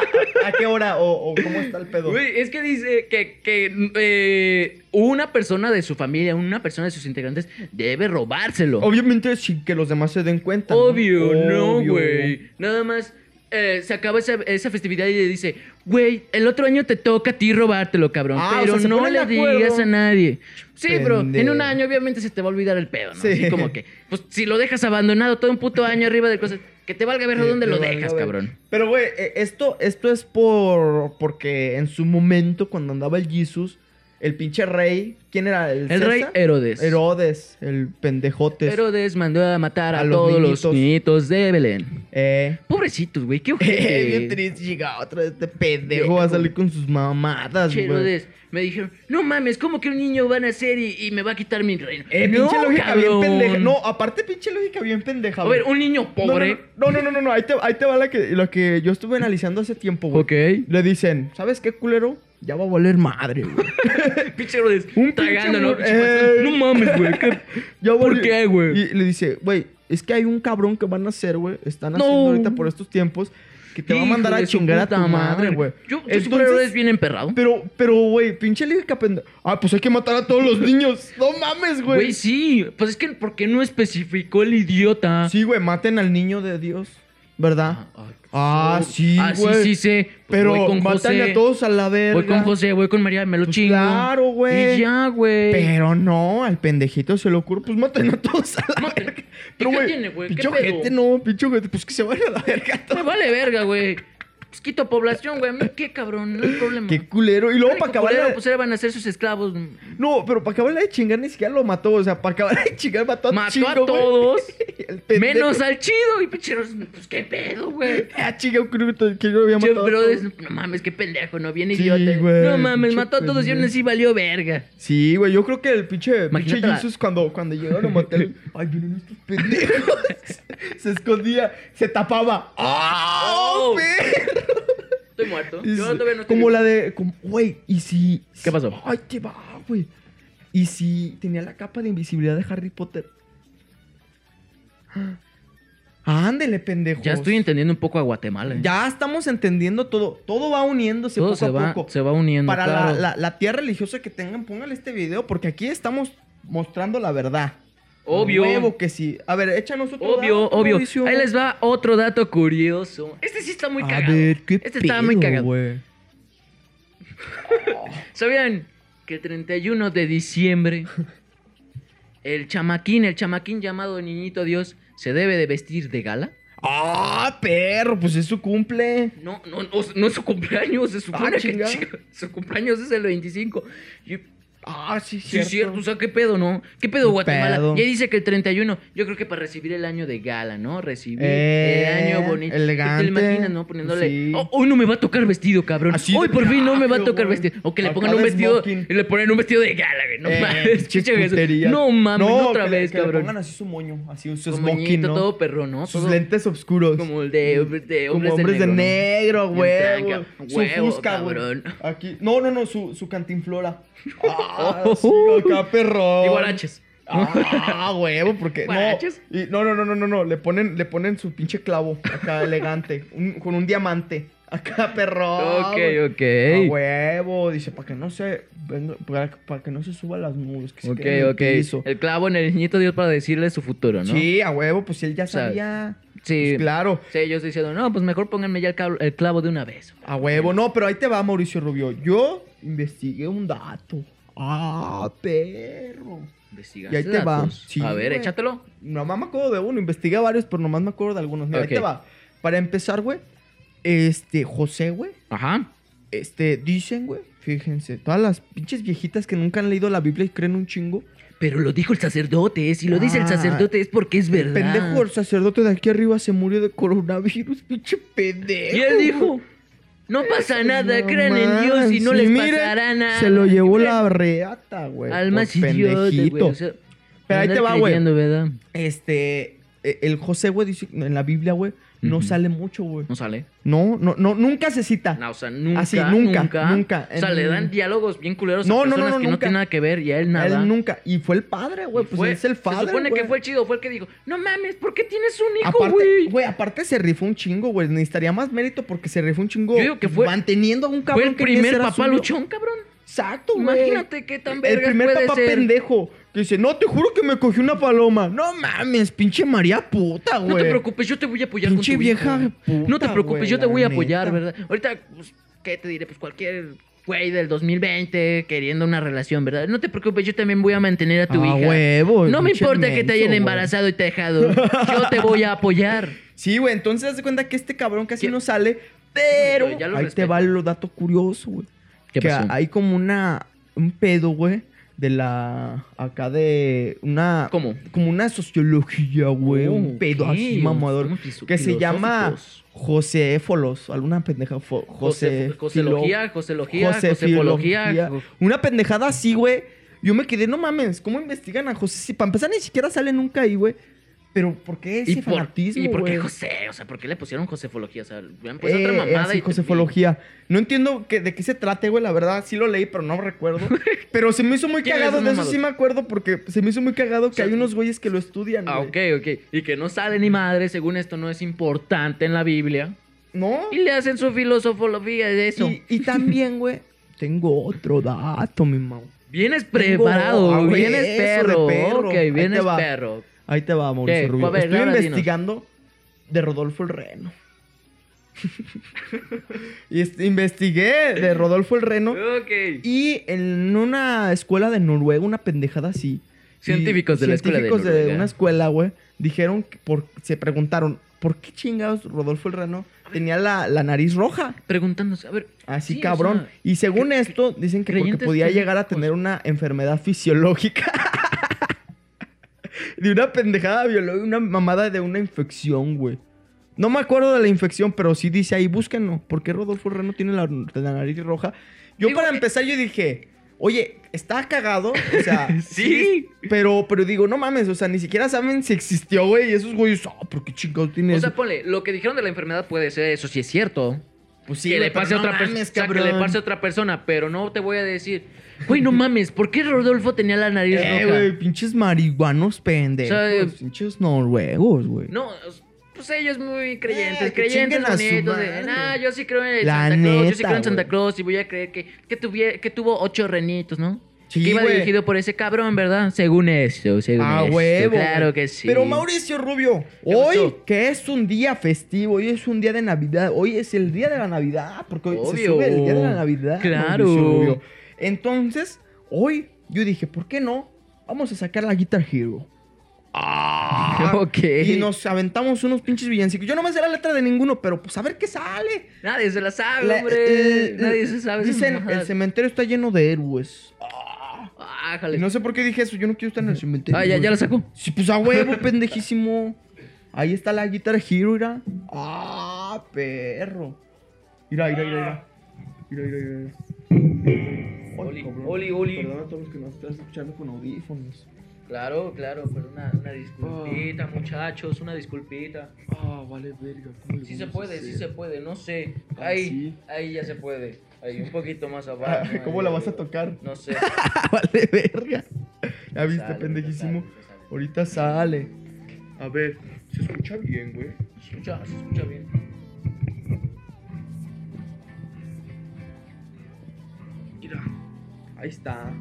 ¿a qué hora o, o cómo está el pedo? Güey, es que dice que, que eh, una persona de su familia, una persona de sus integrantes, debe robárselo. Obviamente sin que los demás se den cuenta. Obvio, no, güey. Nada más eh, se acaba esa, esa festividad y le dice, güey, el otro año te toca a ti robártelo, cabrón. Ah, o pero sea, se no le digas a nadie. Sí, bro, en Pendejo. un año obviamente se te va a olvidar el pedo, ¿no? Sí. Así como que, pues si lo dejas abandonado todo un puto año arriba de cosas, que te valga ver dónde lo dejas, ver. cabrón. Pero, güey, eh, esto, esto es por. Porque en su momento, cuando andaba el Jesus, el pinche rey. ¿Quién era? El, El rey? Herodes. Herodes, el pendejotes. Herodes mandó a matar a, A los todos niñitos. los niñitos de Belén. Eh. Pobrecitos, güey, qué Eh, ojete. bien triste, llega otra vez este pendejo va a salir con sus mamadas, güey. Herodes, me dijeron, no mames, ¿cómo que un niño va a nacer y, y me va a quitar mi reino? Eh, no, pinche lógica cabrón. bien pendeja. No, aparte pinche lógica bien pendeja, A ver, un niño pobre. No, no, no, no, no, no, ahí, te, ahí te va la que, lo que yo estuve analizando hace tiempo, güey. Ok. Le dicen, ¿sabes qué, culero? Ya va a valer madre, güey. Pinche Herodes, Un tragando, ¿no? panzón. eh. No mames, güey. ¿qué? Ya ¿Por qué, güey? Y le dice, güey, es que hay un cabrón que van a hacer, güey. Están No. haciendo ahorita por estos tiempos que te va a mandar a chingar a tu madre, güey. Yo, yo Herodes bien emperrado. Pero, pero, güey, pinche lógica pendeja. Ah, pues hay que matar a todos los niños. No mames, Güey, güey. sí. Pues es que, ¿por qué no especificó el idiota? Sí, güey, maten al niño de Dios, ¿verdad? Ah, Ah, sí, güey. sí, sé. Pues Pero voy con José. a todos a la verga. Voy con José, voy con María, me lo Pues chingo. claro, güey. Y ya, güey. Pero no, al pendejito se le ocurre, pues maten a todos a la verga. ¿Y Pero, qué güey, tiene, güey? ¿Qué pinche pedo? ojete, no, pinche ojete, pues que se vaya a la verga todo. Me vale verga, güey. Pues quito población, güey. A mí qué cabrón, no hay problema. Qué culero. Y luego para acabar culero, la- pues era van a ser sus esclavos. No, pero para acabar de chingar ni siquiera lo mató. O sea, para acabar de chingar mató a Mató chingo, a todos. Menos al chido. Y pincheros, pues qué pedo, güey. Ah, chinga, que yo lo había matado. bro, todos. es- no mames, qué pendejo, no, bien Sí, idiota. güey, no mames, mató a todos y aún así valió verga. Sí, güey, yo creo que el pinche, pinche la- Jesus cuando, cuando llegaron a matar, ay, vienen estos pendejos. se escondía, se tapaba. ¡Ah! Oh. perro! Estoy muerto. Yo todavía no estoy Como vivo. la de, como- güey, y si... ¿Qué pasó? Ay, te va, güey. Y si tenía la capa de invisibilidad de Harry Potter. Ándele, pendejo. Ya estoy entendiendo un poco a Guatemala. ¿eh? Ya estamos entendiendo todo. Todo va uniéndose Todo poco se a va, poco. se va uniendo. Para claro. la, la, la tía religiosa que tengan, póngale este video porque aquí estamos mostrando la verdad. Obvio. Que sí. A ver, échanos otro Obvio, dato, obvio. Mauricio. Ahí les va otro dato curioso. Este sí está muy A cagado. ver, ¿qué este está muy cagado. ¿Sabían que el 31 de diciembre el chamaquín, el chamaquín llamado Niñito Dios, se debe de vestir de gala? Ah, perro, pues es su cumple. No, no, no, no es su cumpleaños, se supone Ah, que su cumpleaños es el 25. Y, Ah, sí, sí, cierto. es cierto, o sea, ¿qué pedo, no? ¿Qué pedo, ¿Qué Guatemala? pedo? Ya dice que el 31, yo creo que para recibir el año de gala, ¿no? Recibir Eh, el año bonito. elegante. ¿Te imaginas, no? Poniéndole, Sí. "Oh, hoy no me va a tocar vestido, cabrón. Así hoy por fin no me va a tocar güey. vestido. O que le Acá pongan un vestido y le ponen un vestido de gala, güey. No Eh, mames. No mames, No, otra que le- vez, que le cabrón. pongan así su moño, así su Como smoking, moñito, ¿no? todo perro, ¿no? Sus Todo lentes oscuros. Como el de, de Como hombres, de negro, güey. Su fusca, güey. Aquí. No, no, no, su, su cantinflora. Ah, Oh. sí, acá perro. Y guaraches. Ah, huevo, porque no, no, no, no, no, no, no, le ponen, le ponen su pinche clavo acá elegante, un- con un diamante, acá perro. ok, ok. A huevo, dice, para que no se, venga, para, para que no se suban las nubes, que se Ok, el ok. piso. El clavo en el niñito Dios para decirle su futuro, ¿no? Sí, a huevo, pues él ya O sea, sabía. Sí. Pues claro, Sí, ellos diciendo, no, pues mejor pónganme ya el, cab- el clavo de una vez. a huevo. No, pero ahí te va, Mauricio Rubio. Yo investigué un dato. Ah, perro. Investigaste Y ahí te va. Sí, A ver, güey. échatelo. Nomás me acuerdo de uno, investigué varios, pero nomás me acuerdo de algunos. Mira, ahí te va. Para empezar, güey, este, José, güey, Ajá. este, dicen, güey, fíjense, todas las pinches viejitas que nunca han leído la Biblia y creen un chingo. Pero lo dijo el sacerdote. Si lo dice el Ah, sacerdote es porque es El verdad. pendejo, el sacerdote de aquí arriba se murió de coronavirus, pinche pendejo. Y él dijo, no pasa nada, No crean en Dios y no les mire, pasará nada. Se lo llevó la reata, güey. Al más idiota, güey. pendejito. o sea, Pero ahí te va, güey. Este, eh, el José, güey, dice en la Biblia, güey, no sale mucho, güey. No sale. No, no, no, nunca se cita. No, o sea, nunca, Así, nunca, nunca, nunca. O sea, En- le dan diálogos bien culeros No, a no, no, personas no, que no tienen nada que ver y a él nada. Él nunca. Y fue el padre, güey. Pues Fue- es el padre. Se supone que fue el chido, fue el que dijo, no mames, ¿por qué tienes un hijo, güey? güey, aparte se rifó un chingo, güey. Necesitaría más mérito porque se rifó un chingo. Yo digo que fue- Manteniendo a un cabrón Fue el primer papá suyo. luchón, cabrón. Exacto, güey. Imagínate qué tan El vergas primer puede papá ser. pendejo. Que dice, no, te juro que me cogí una paloma. No mames, pinche María puta, güey. No te preocupes, yo te voy a apoyar Pinche con tu vieja hijo. puta, No te preocupes, güey, yo te voy a apoyar, neta. ¿verdad? Ahorita, pues, ¿qué te diré? Pues cualquier güey del 2020 queriendo una relación, ¿verdad? No te preocupes, yo también voy a mantener a tu Ah, hija. huevo, No me importa que te hayan güey. embarazado y te dejado. Yo te voy a apoyar. Sí, güey. Entonces, haz de cuenta que este cabrón casi ¿Qué? no sale. Pero Ya lo ahí respeto. te va lo dato curioso, güey. ¿Qué que pasó? hay como una un pedo, güey, de la acá de una ¿Cómo? como una sociología, güey, un Oh, pedo ok, así mamador que se llama filosóficos. Joséfolos, alguna pendeja José José, Joselogía, Joselogía, José Josefología. Una pendejada así, güey. Yo me quedé, no mames, ¿cómo investigan a José? Si para empezar ni siquiera sale nunca ahí, güey. Pero ¿por qué ese ¿Y por, ¿Y por qué? José? O sea, ¿por qué le pusieron Josefología? O sea, hubieran puesto Eh, otra mamada así, y Josefología. No entiendo que, de qué se trate, güey. La verdad, sí lo leí, pero no recuerdo. Pero se me hizo muy ¿Quién es cagado. De eso sí me acuerdo porque se me hizo muy cagado que sea, hay unos güeyes que lo estudian, Ah, güey. ok, ok. Y que no sale ni madre, según esto no es importante en la Biblia. ¿No? Y le hacen su filosofología de eso. Y, y también, güey, tengo otro dato, mi mau. Vienes preparado, ah, güey, vienes perro. perro. Ok, vienes perro. Ahí te va, Mauricio ¿Qué? Rubio. Ver, Estoy dinos. investigando de Rodolfo el Reno. y est- investigué de Rodolfo el Reno. Ok. Y en una escuela de Noruega, una pendejada así. Científicos de la escuela de científicos Noruega. una escuela, güey, dijeron que por, se preguntaron, ¿por qué chingados Rodolfo el Reno tenía la, la nariz roja? Preguntándose, a ver. Así sí, o cabrón. sea, y según esto, dicen que porque podía llegar a pendejos. tener una enfermedad fisiológica. de una pendejada biológica, una mamada de una infección, güey. No me acuerdo de la infección, pero sí dice ahí, búsquenlo. ¿Por qué Rodolfo Reno tiene la, la nariz roja? Yo Digo, para eh, empezar, yo dije, oye, está cagado. O sea, Sí. Pero, pero digo, no mames, o sea, ni siquiera saben si existió, güey. Y esos güeyes, ah, ¿por qué chingados tiene O eso? sea, ponle, lo que dijeron de la enfermedad puede ser, eso sí es cierto. Pues sí, que le pase a no otra persona. mames, que le pase a otra persona, pero no te voy a decir, güey, no mames, ¿por qué Rodolfo tenía la nariz Eh, roja? güey, pinches marihuanos pendejos. O sea, pinches noruegos, güey. No, pues ellos muy creyentes, Eh, creyentes bonitos. De, nah, yo sí creo en La Santa Claus, yo sí neta, creo en Santa güey. Claus y voy a creer que, que, tuvie- que tuvo ocho renitos, ¿no? Sí, que iba güey. dirigido por ese cabrón, ¿verdad? Según eso, según Ah, huevo. Claro que sí. Pero Mauricio Rubio, ¿Qué hoy pasó? que es un día festivo, hoy es un día de Navidad, hoy es el día de la Navidad, porque hoy se Obvio. sube el día de la Navidad. Claro. Rubio. Entonces, hoy yo dije, ¿por qué no? Vamos a sacar la Guitar Hero. Ah, Ok. Y nos aventamos unos pinches villancicos. Yo no me sé la letra de ninguno, pero pues a ver qué sale. Nadie se la sabe, La- hombre. Nadie se sabe. Dicen, el cementerio está lleno de héroes. Ah, jale. Y no sé por qué dije eso, yo no quiero estar en el cementerio. Ah, ya, ya lo sacó. Sí, pues a huevo, pendejísimo. Ahí está la Guitar Hero, mira. Ah, perro. Mira, mira, mira, mira. Mira, mira, mira. Oli, cabrón. oli, oli. Perdón a todos los que nos están escuchando con audífonos. Claro, claro, pero una, una disculpita, muchachos, una disculpita. Ah, vale, verga. ¿cómo Sí se puede, sí se puede, no sé. Ah, Ahí, sí. ahí ya se puede. Ahí, un poquito más Ah, abajo. ¿Cómo ahí, la vas a tocar? No sé. vale, verga. Ya viste, Sale, pendejísimo. sale, sale. Ahorita sale. A ver, se escucha bien, güey. Se escucha, se escucha bien. Mira, ahí está.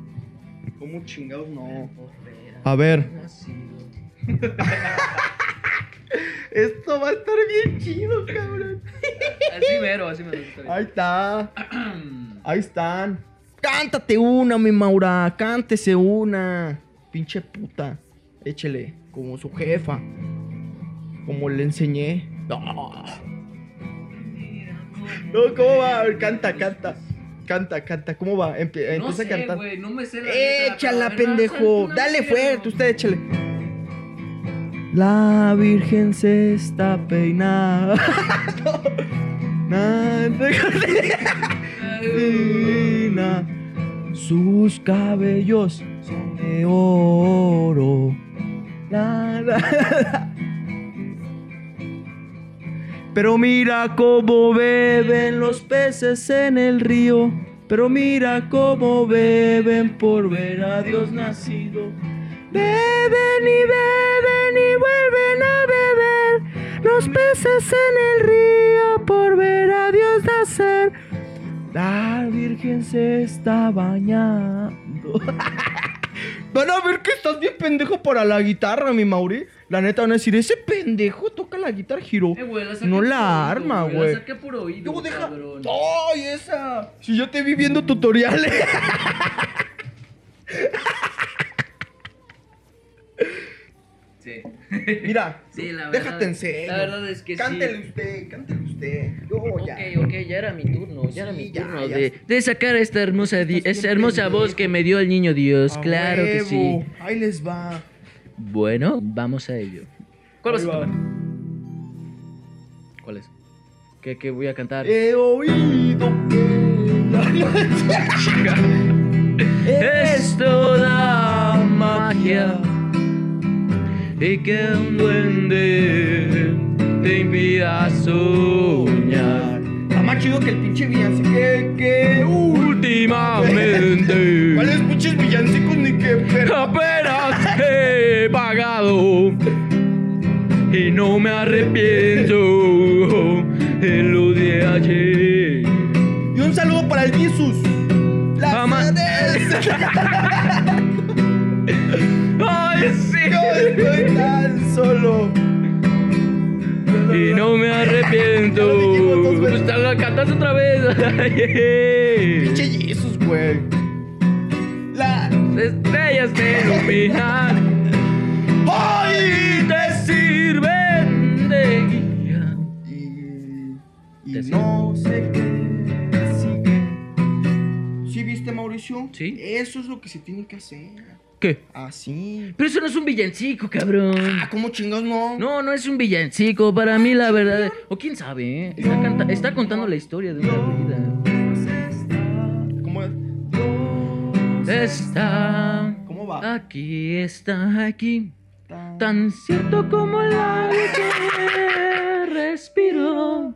¿Cómo chingados no? A ver. esto va a estar bien chido, cabrón. Así mero, así mero. está. Ahí está. Ahí están. Cántate una, mi Maura. Cántese una. Pinche puta. Échele. Como su jefa. Como le enseñé. No. No, ¿cómo va? A ver, canta, canta. Canta, canta. ¿Cómo va? Empie- No empieza sé, a cantar. no me sé la Échala, pendejo. Dale fuerte, usted échale. La Virgen se está peinando. Divina, Sus cabellos son de oro. Pero mira cómo beben los peces en el río. Pero mira cómo beben por ver a Dios nacido. Beben y beben y vuelven a beber los peces en el río por ver a Dios nacer. La Virgen se está bañando. Van a ver que estás bien pendejo para la guitarra, mi Mauri. La neta van a decir, ese pendejo toca la guitarra, Giro. Eh, güey, la saqué no la oído, arma, güey. La por oído, deja. ¡Ay, esa! Si yo te vi viendo tutoriales. Sí. Mira, Sí, la verdad. déjate en serio. La verdad es que cántele sí. usted, cántele usted. Yo Ok, ya. ok, ya era mi turno, ya era mi ya, turno ya de, sacar esta hermosa, di- Estás esta bien hermosa voz que me dio el niño Dios, A claro que sí. Ahí les va. Bueno, vamos a ello. ¿Cuál cantar? ¿Cuál es? ¿Qué, qué voy a cantar? He oído que la noche Es toda magia y que un duende te impida soñar. Está más chido que el pinche villancico que... uh, Últimamente ¿Cuáles pinches villancicos ni que... pero- apenas he pagado y no me arrepiento de lo de ayer. Y un saludo para el Jesus. La Jamás- estoy tan solo. Y no me arrepiento. Veces. Pues te la cantas otra vez. Pinche Jesus, güey. La... Las estrellas te iluminan ¡Ay! y te sirven de guía. Y, y no sé qué sigue. ¿Sí viste, Mauricio? Sí. Eso es lo que se tiene que hacer. ¿Qué? Así. Pero eso no es un villancico, cabrón. Ah, ¿cómo chingados no? No, no es un villancico. Para mí, la verdad. O quién sabe, ¿eh? Está, canta- está contando la historia de una vida. ¿Cómo es? Está ¿Cómo va? aquí, está aquí. Tan cierto como el aire que respiro.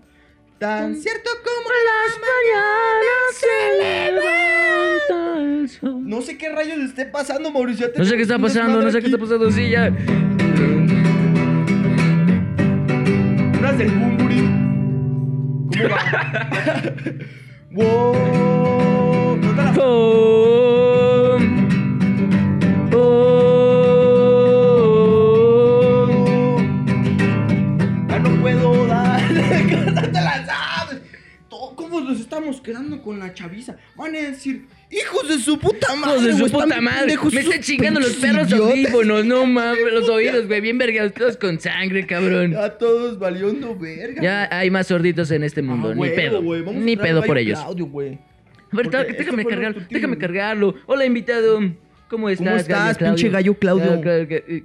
Tan cierto como Las mañanas se levanta el sol. No sé qué rayos le esté pasando, Mauricio. No sé qué está pasando, no sé qué está pasando. Sí, ya. Unas del Bumburi. ¿Cómo va? wow. Estamos quedando con la chaviza? Van a decir, hijos de su puta madre. Hijos de su puta madre. Me están chingando los perros audífonos. No mames, los oídos, güey. Bien vergados, todos con sangre, cabrón. Ya todos valiendo verga. Ya hay más sorditos en este Ah, mundo. Ni huevo, pedo. a Ni pedo por ellos. Claudio, güey. A ver, Porque déjame cargarlo. Déjame cargarlo. Hola, invitado. ¿Cómo estás, estás, pinche gallo Claudio? Ah, eh,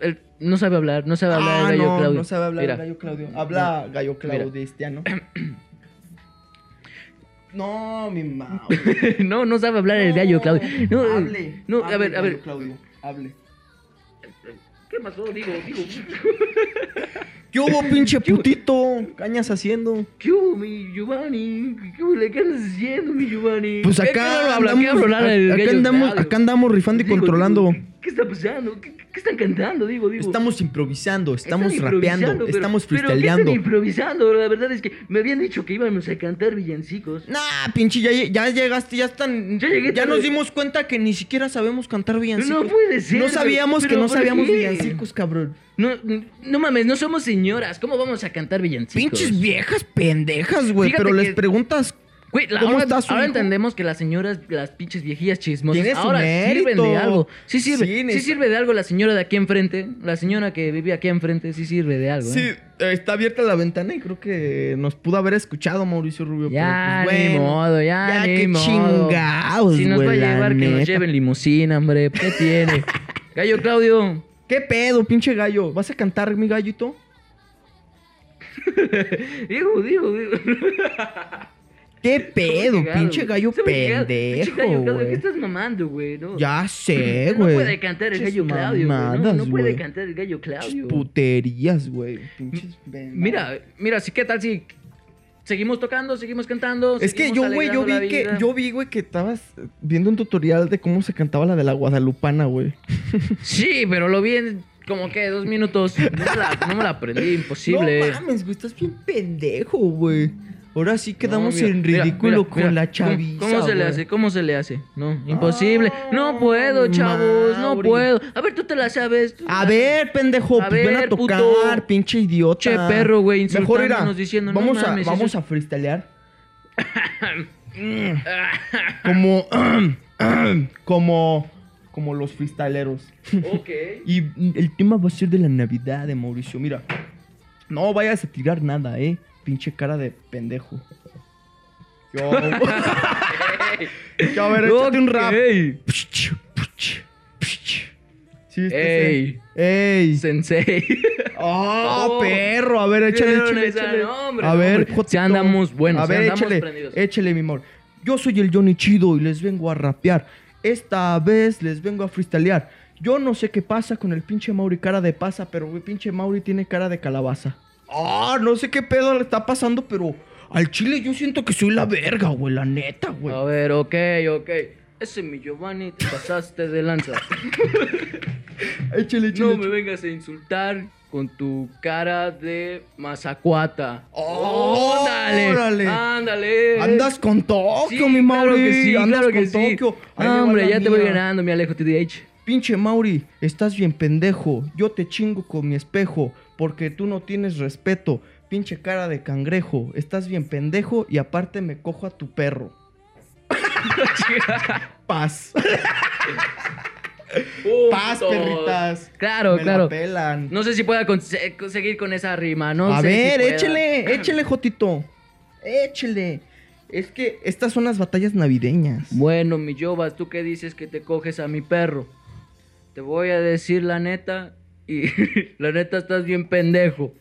él no sabe hablar, no sabe hablar Ah, gallo no, Claudio. no sabe hablar Mira. gallo Claudio. Habla gallo Mira. claudistiano. No, mi mamá. no, no sabe hablar el gallo Claudio. No, hable. no, a ver, a ver. gallo Claudio, hable. ¿Qué pasó? Digo, digo. ¿Qué hubo, pinche putito? ¿Cañas haciendo? ¿Qué hubo, mi Giovanni? ¿Qué hubo? ¿Qué andas haciendo, mi Giovanni? Pues ¿Qué- acá qué raro habla? andamos, ¿Qué hablo, Lara, el acá andamos, acá andamos rifando y Digo, controlando. ¿Qué está pasando? ¿Qué, qué están cantando? Digo, digo. Estamos improvisando, estamos rapeando, pero- estamos Pero ¿qué freestyleando. están improvisando? La verdad es que me habían dicho que íbamos a cantar villancicos. Nah, pinche, ya, ya llegaste, ya están. Ya llegué ya nos dimos cuenta que ni siquiera sabemos cantar villancicos. No puede ser, No pero- sabíamos que no ¿por sabíamos qué? villancicos, cabrón. No, no mames, no somos señoras. ¿Cómo vamos a cantar villancicos? Pinches viejas pendejas, güey. Pero les preguntas. Güey, la- ¿Cómo ahora, está su ahora hijo? entendemos que las señoras, las pinches viejillas chismosas, Tiene su ahora sirven mérito. de algo. Sí sirve, Sí, sí, neta. sirve de algo la señora de aquí enfrente. La señora que vive aquí enfrente sí sirve de algo. Sí, ¿eh? eh, está abierta la ventana y creo que nos pudo haber escuchado Mauricio Rubio. Ya, pero, pues, ni bueno, modo, ya, ya ni qué modo. chingados, Si nos va a güey, la llevar, que nos neta. lleven limusina, hombre. ¿Qué tiene? Gallo Claudio. ¿Qué pedo, pinche gallo? ¿Vas a cantar, mi gallito? Digo, digo, digo. ¿Qué pedo, pinche gallo. Pinche pendejo, gallo Claudio, ¿qué estás mamando, güey? No. Ya sé, No güey. puede cantar el gallo Claudio, güey. No, no puede cantar el gallo Claudio. Puterías, güey. Pinches Mira, mira, sí, ¿qué tal si seguimos tocando, seguimos cantando? Es que yo, güey, yo vi que, yo vi, güey, que estabas viendo un tutorial de cómo se cantaba la de la Guadalupana, güey. Sí, pero lo vi en como que dos minutos. No me la, no me la aprendí, imposible. No mames, güey, estás bien pendejo, güey. Ahora sí quedamos No, mira, en ridículo mira, con la ¿Cómo- chaviza, ¿Cómo, se le hace? ¿Cómo se le hace? No, imposible. No puedo, chavos, no puedo. A ver, tú te la sabes. tú A ver, pendejo, A pues ven a tocar, puto. pinche idiota. Che perro, güey, Mejor irá, diciendo, no vamos mames, a, vamos eso a freestylear. Como, como, como los freestyleros. Ok. Y el tema va a ser de la Navidad de Mauricio. Mira, no vayas a tirar nada, eh. Pinche cara de pendejo. Yo. Yo, a ver, échate un rap. Ok. Sí, este Ey. Ey. Sensei. ¡Oh, Oh. perro! A ver, échale, échale, échale. no, hombre, a ver, hombre. Si andamos buenos, A si ver, andamos échale, prendidos. échale, mi amor. Yo soy el Johnny Chido y les vengo a rapear. Esta vez les vengo a freestylear. Yo no sé qué pasa con el pinche Mauri cara de pasa, pero güey, pinche Mauri tiene cara de calabaza. Ah, no sé qué pedo le está pasando, pero al chile yo siento que soy la verga, güey, la neta, güey. A ver, ok, ok. Ese mi Giovanni, te pasaste de lanza. Échale, échale. No me vengas a insultar con tu cara de mazacuata. Oh, ándale, órale. ándale. Andas con Tokio, Sí, mi Mauri. claro que sí, Andas claro que con sí. Tokio. Ahí hombre, ya te voy ganando, mi Alejo TDH. Pinche Mauri, estás bien pendejo. Yo te chingo con mi espejo porque tú no tienes respeto. Pinche cara de cangrejo, estás bien pendejo y aparte me cojo a tu perro. Paz. Paz, perritas. Claro, Me claro. La pelan. No sé si pueda conseguir con esa rima, ¿no? a sé si ver, pueda. échele, échele, Jotito. Échele. Es que estas son las batallas navideñas. Bueno, mi Jovas, ¿tú qué dices que te coges a mi perro? Te voy a decir la neta y la neta estás bien pendejo.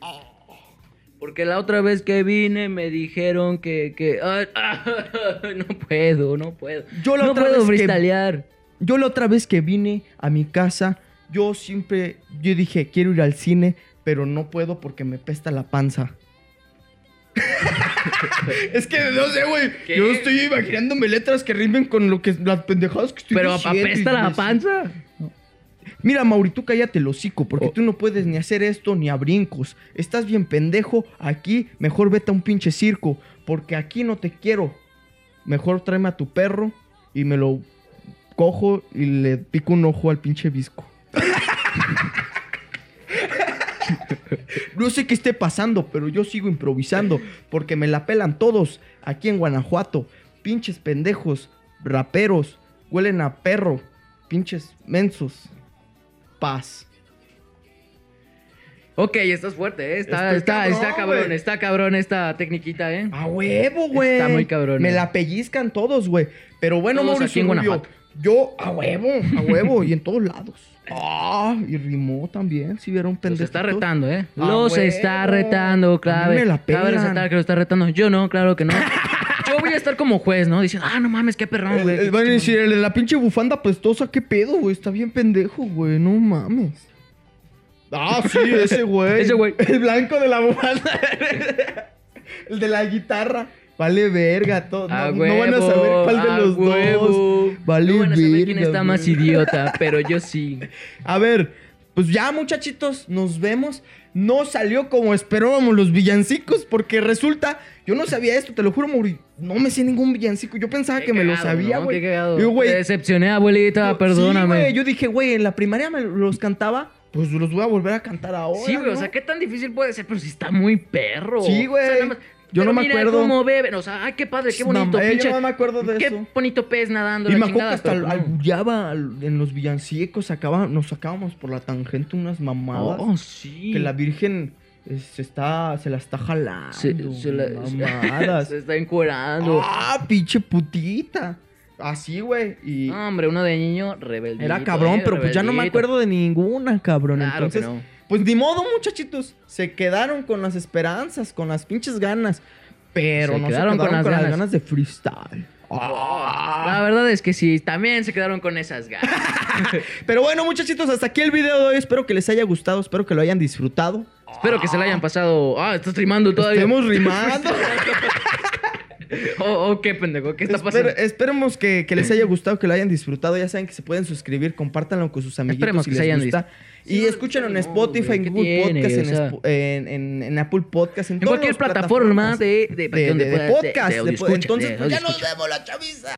Porque la otra vez que vine me dijeron que... que no puedo, no puedo. Yo la no otra puedo vez que-. Yo la otra vez que vine a mi casa, yo siempre, yo dije, quiero ir al cine, pero no puedo porque me pesta la panza. es que no sé, güey. Yo estoy imaginándome letras que rimen con lo que las pendejadas que estoy Pero diciendo. apesta y la panza. Mira, Mauri, tú cállate el hocico, porque Oh. tú no puedes ni hacer esto ni a brincos. Estás bien pendejo. Aquí, mejor vete a un pinche circo, porque aquí no te quiero. Mejor tráeme a tu perro y me lo cojo y le pico un ojo al pinche visco. No sé qué esté pasando, pero yo sigo improvisando porque me la pelan todos aquí en Guanajuato. Pinches pendejos, raperos, huelen a perro, pinches mensos. Paz. Ok, estás fuerte, ¿eh? Está, está, cabrón, está cabrón, güey. está cabrón esta tecniquita, ¿eh? A huevo, güey. Está muy cabrón, Me eh. la pellizcan todos, güey. Pero bueno, Todos Mauricio Rubio, yo a huevo, a huevo y en todos lados. Ah, y rimó también, si vieron Los pendejos. está retando, ¿eh? A Los está retando, clave. me la Cabe resaltar que lo está retando. Yo no, claro que no. Yo voy a estar como juez, ¿no? Diciendo, ah, no mames, qué perrón, güey. Eh, eh, van a decir, el de la pinche bufanda apestosa, qué pedo, güey. Está bien pendejo, güey. No mames. Ah, sí, ese güey. Ese güey. El blanco de la bufanda. el de la guitarra. Vale verga, todo. A no, no van a saber cuál de los huevo. dos. Vale no van a saber quién está más güey. idiota, pero yo sí. A ver, pues ya, muchachitos, nos vemos. No salió como esperábamos los villancicos, porque resulta, yo no sabía esto, te lo juro, Mauri. No me sé ningún villancico. Yo pensaba Qué que me lo sabía, ¿no? güey. Güey, Te decepcioné, abuelita, yo- perdóname. Sí, yo dije, güey, en la primaria me los cantaba, pues los voy a volver a cantar ahora. Sí, güey, o ¿no? sea, qué tan difícil puede ser, pero si está muy perro. Sí, güey. O sea, Yo pero no me mira acuerdo. cómo beben, o sea, ay, qué padre, qué No, bonito, eh, yo pinche. no me acuerdo de qué eso. bonito pez nadando, Y me acuerdo que hasta no. albullaba al- en los villancicos, sacaba, nos sacábamos por la tangente unas mamadas. Oh, sí. Que la Virgen eh, se está, se la está jalando. se, se la- mamadas. se está encuerando. ah, pinche putita. Así, güey. Y Hombre, uno de niño rebelde. era cabrón, pero pues ya no me acuerdo de ninguna, cabrón. Claro Entonces, que no. Pues ni modo, muchachitos. Se quedaron con las esperanzas, con las pinches ganas. Pero Se no quedaron se con quedaron con, las las ganas. ganas de freestyle. Ah. La verdad es que sí, también se quedaron con esas ganas. Pero bueno, muchachitos, hasta aquí el video de hoy. Espero que les haya gustado, espero que lo hayan disfrutado. Espero que se la hayan pasado. Ah, estás rimando todavía. Estemos rimando. oh, oh, qué pendejo, ¿qué está Esper- pasando? esperemos que, que les haya gustado, que lo hayan disfrutado. Ya saben que se pueden suscribir, compártanlo con sus amiguitos Esperemos si que se les hayan gusta. Y escúchenlo en Spotify, en ¿qué Google tiene? Podcast, en, O sea, Spo- en, en- en Apple Podcast, en, cualquier plataforma de, de, podcast. entonces, pues ya nos vemos la chaviza.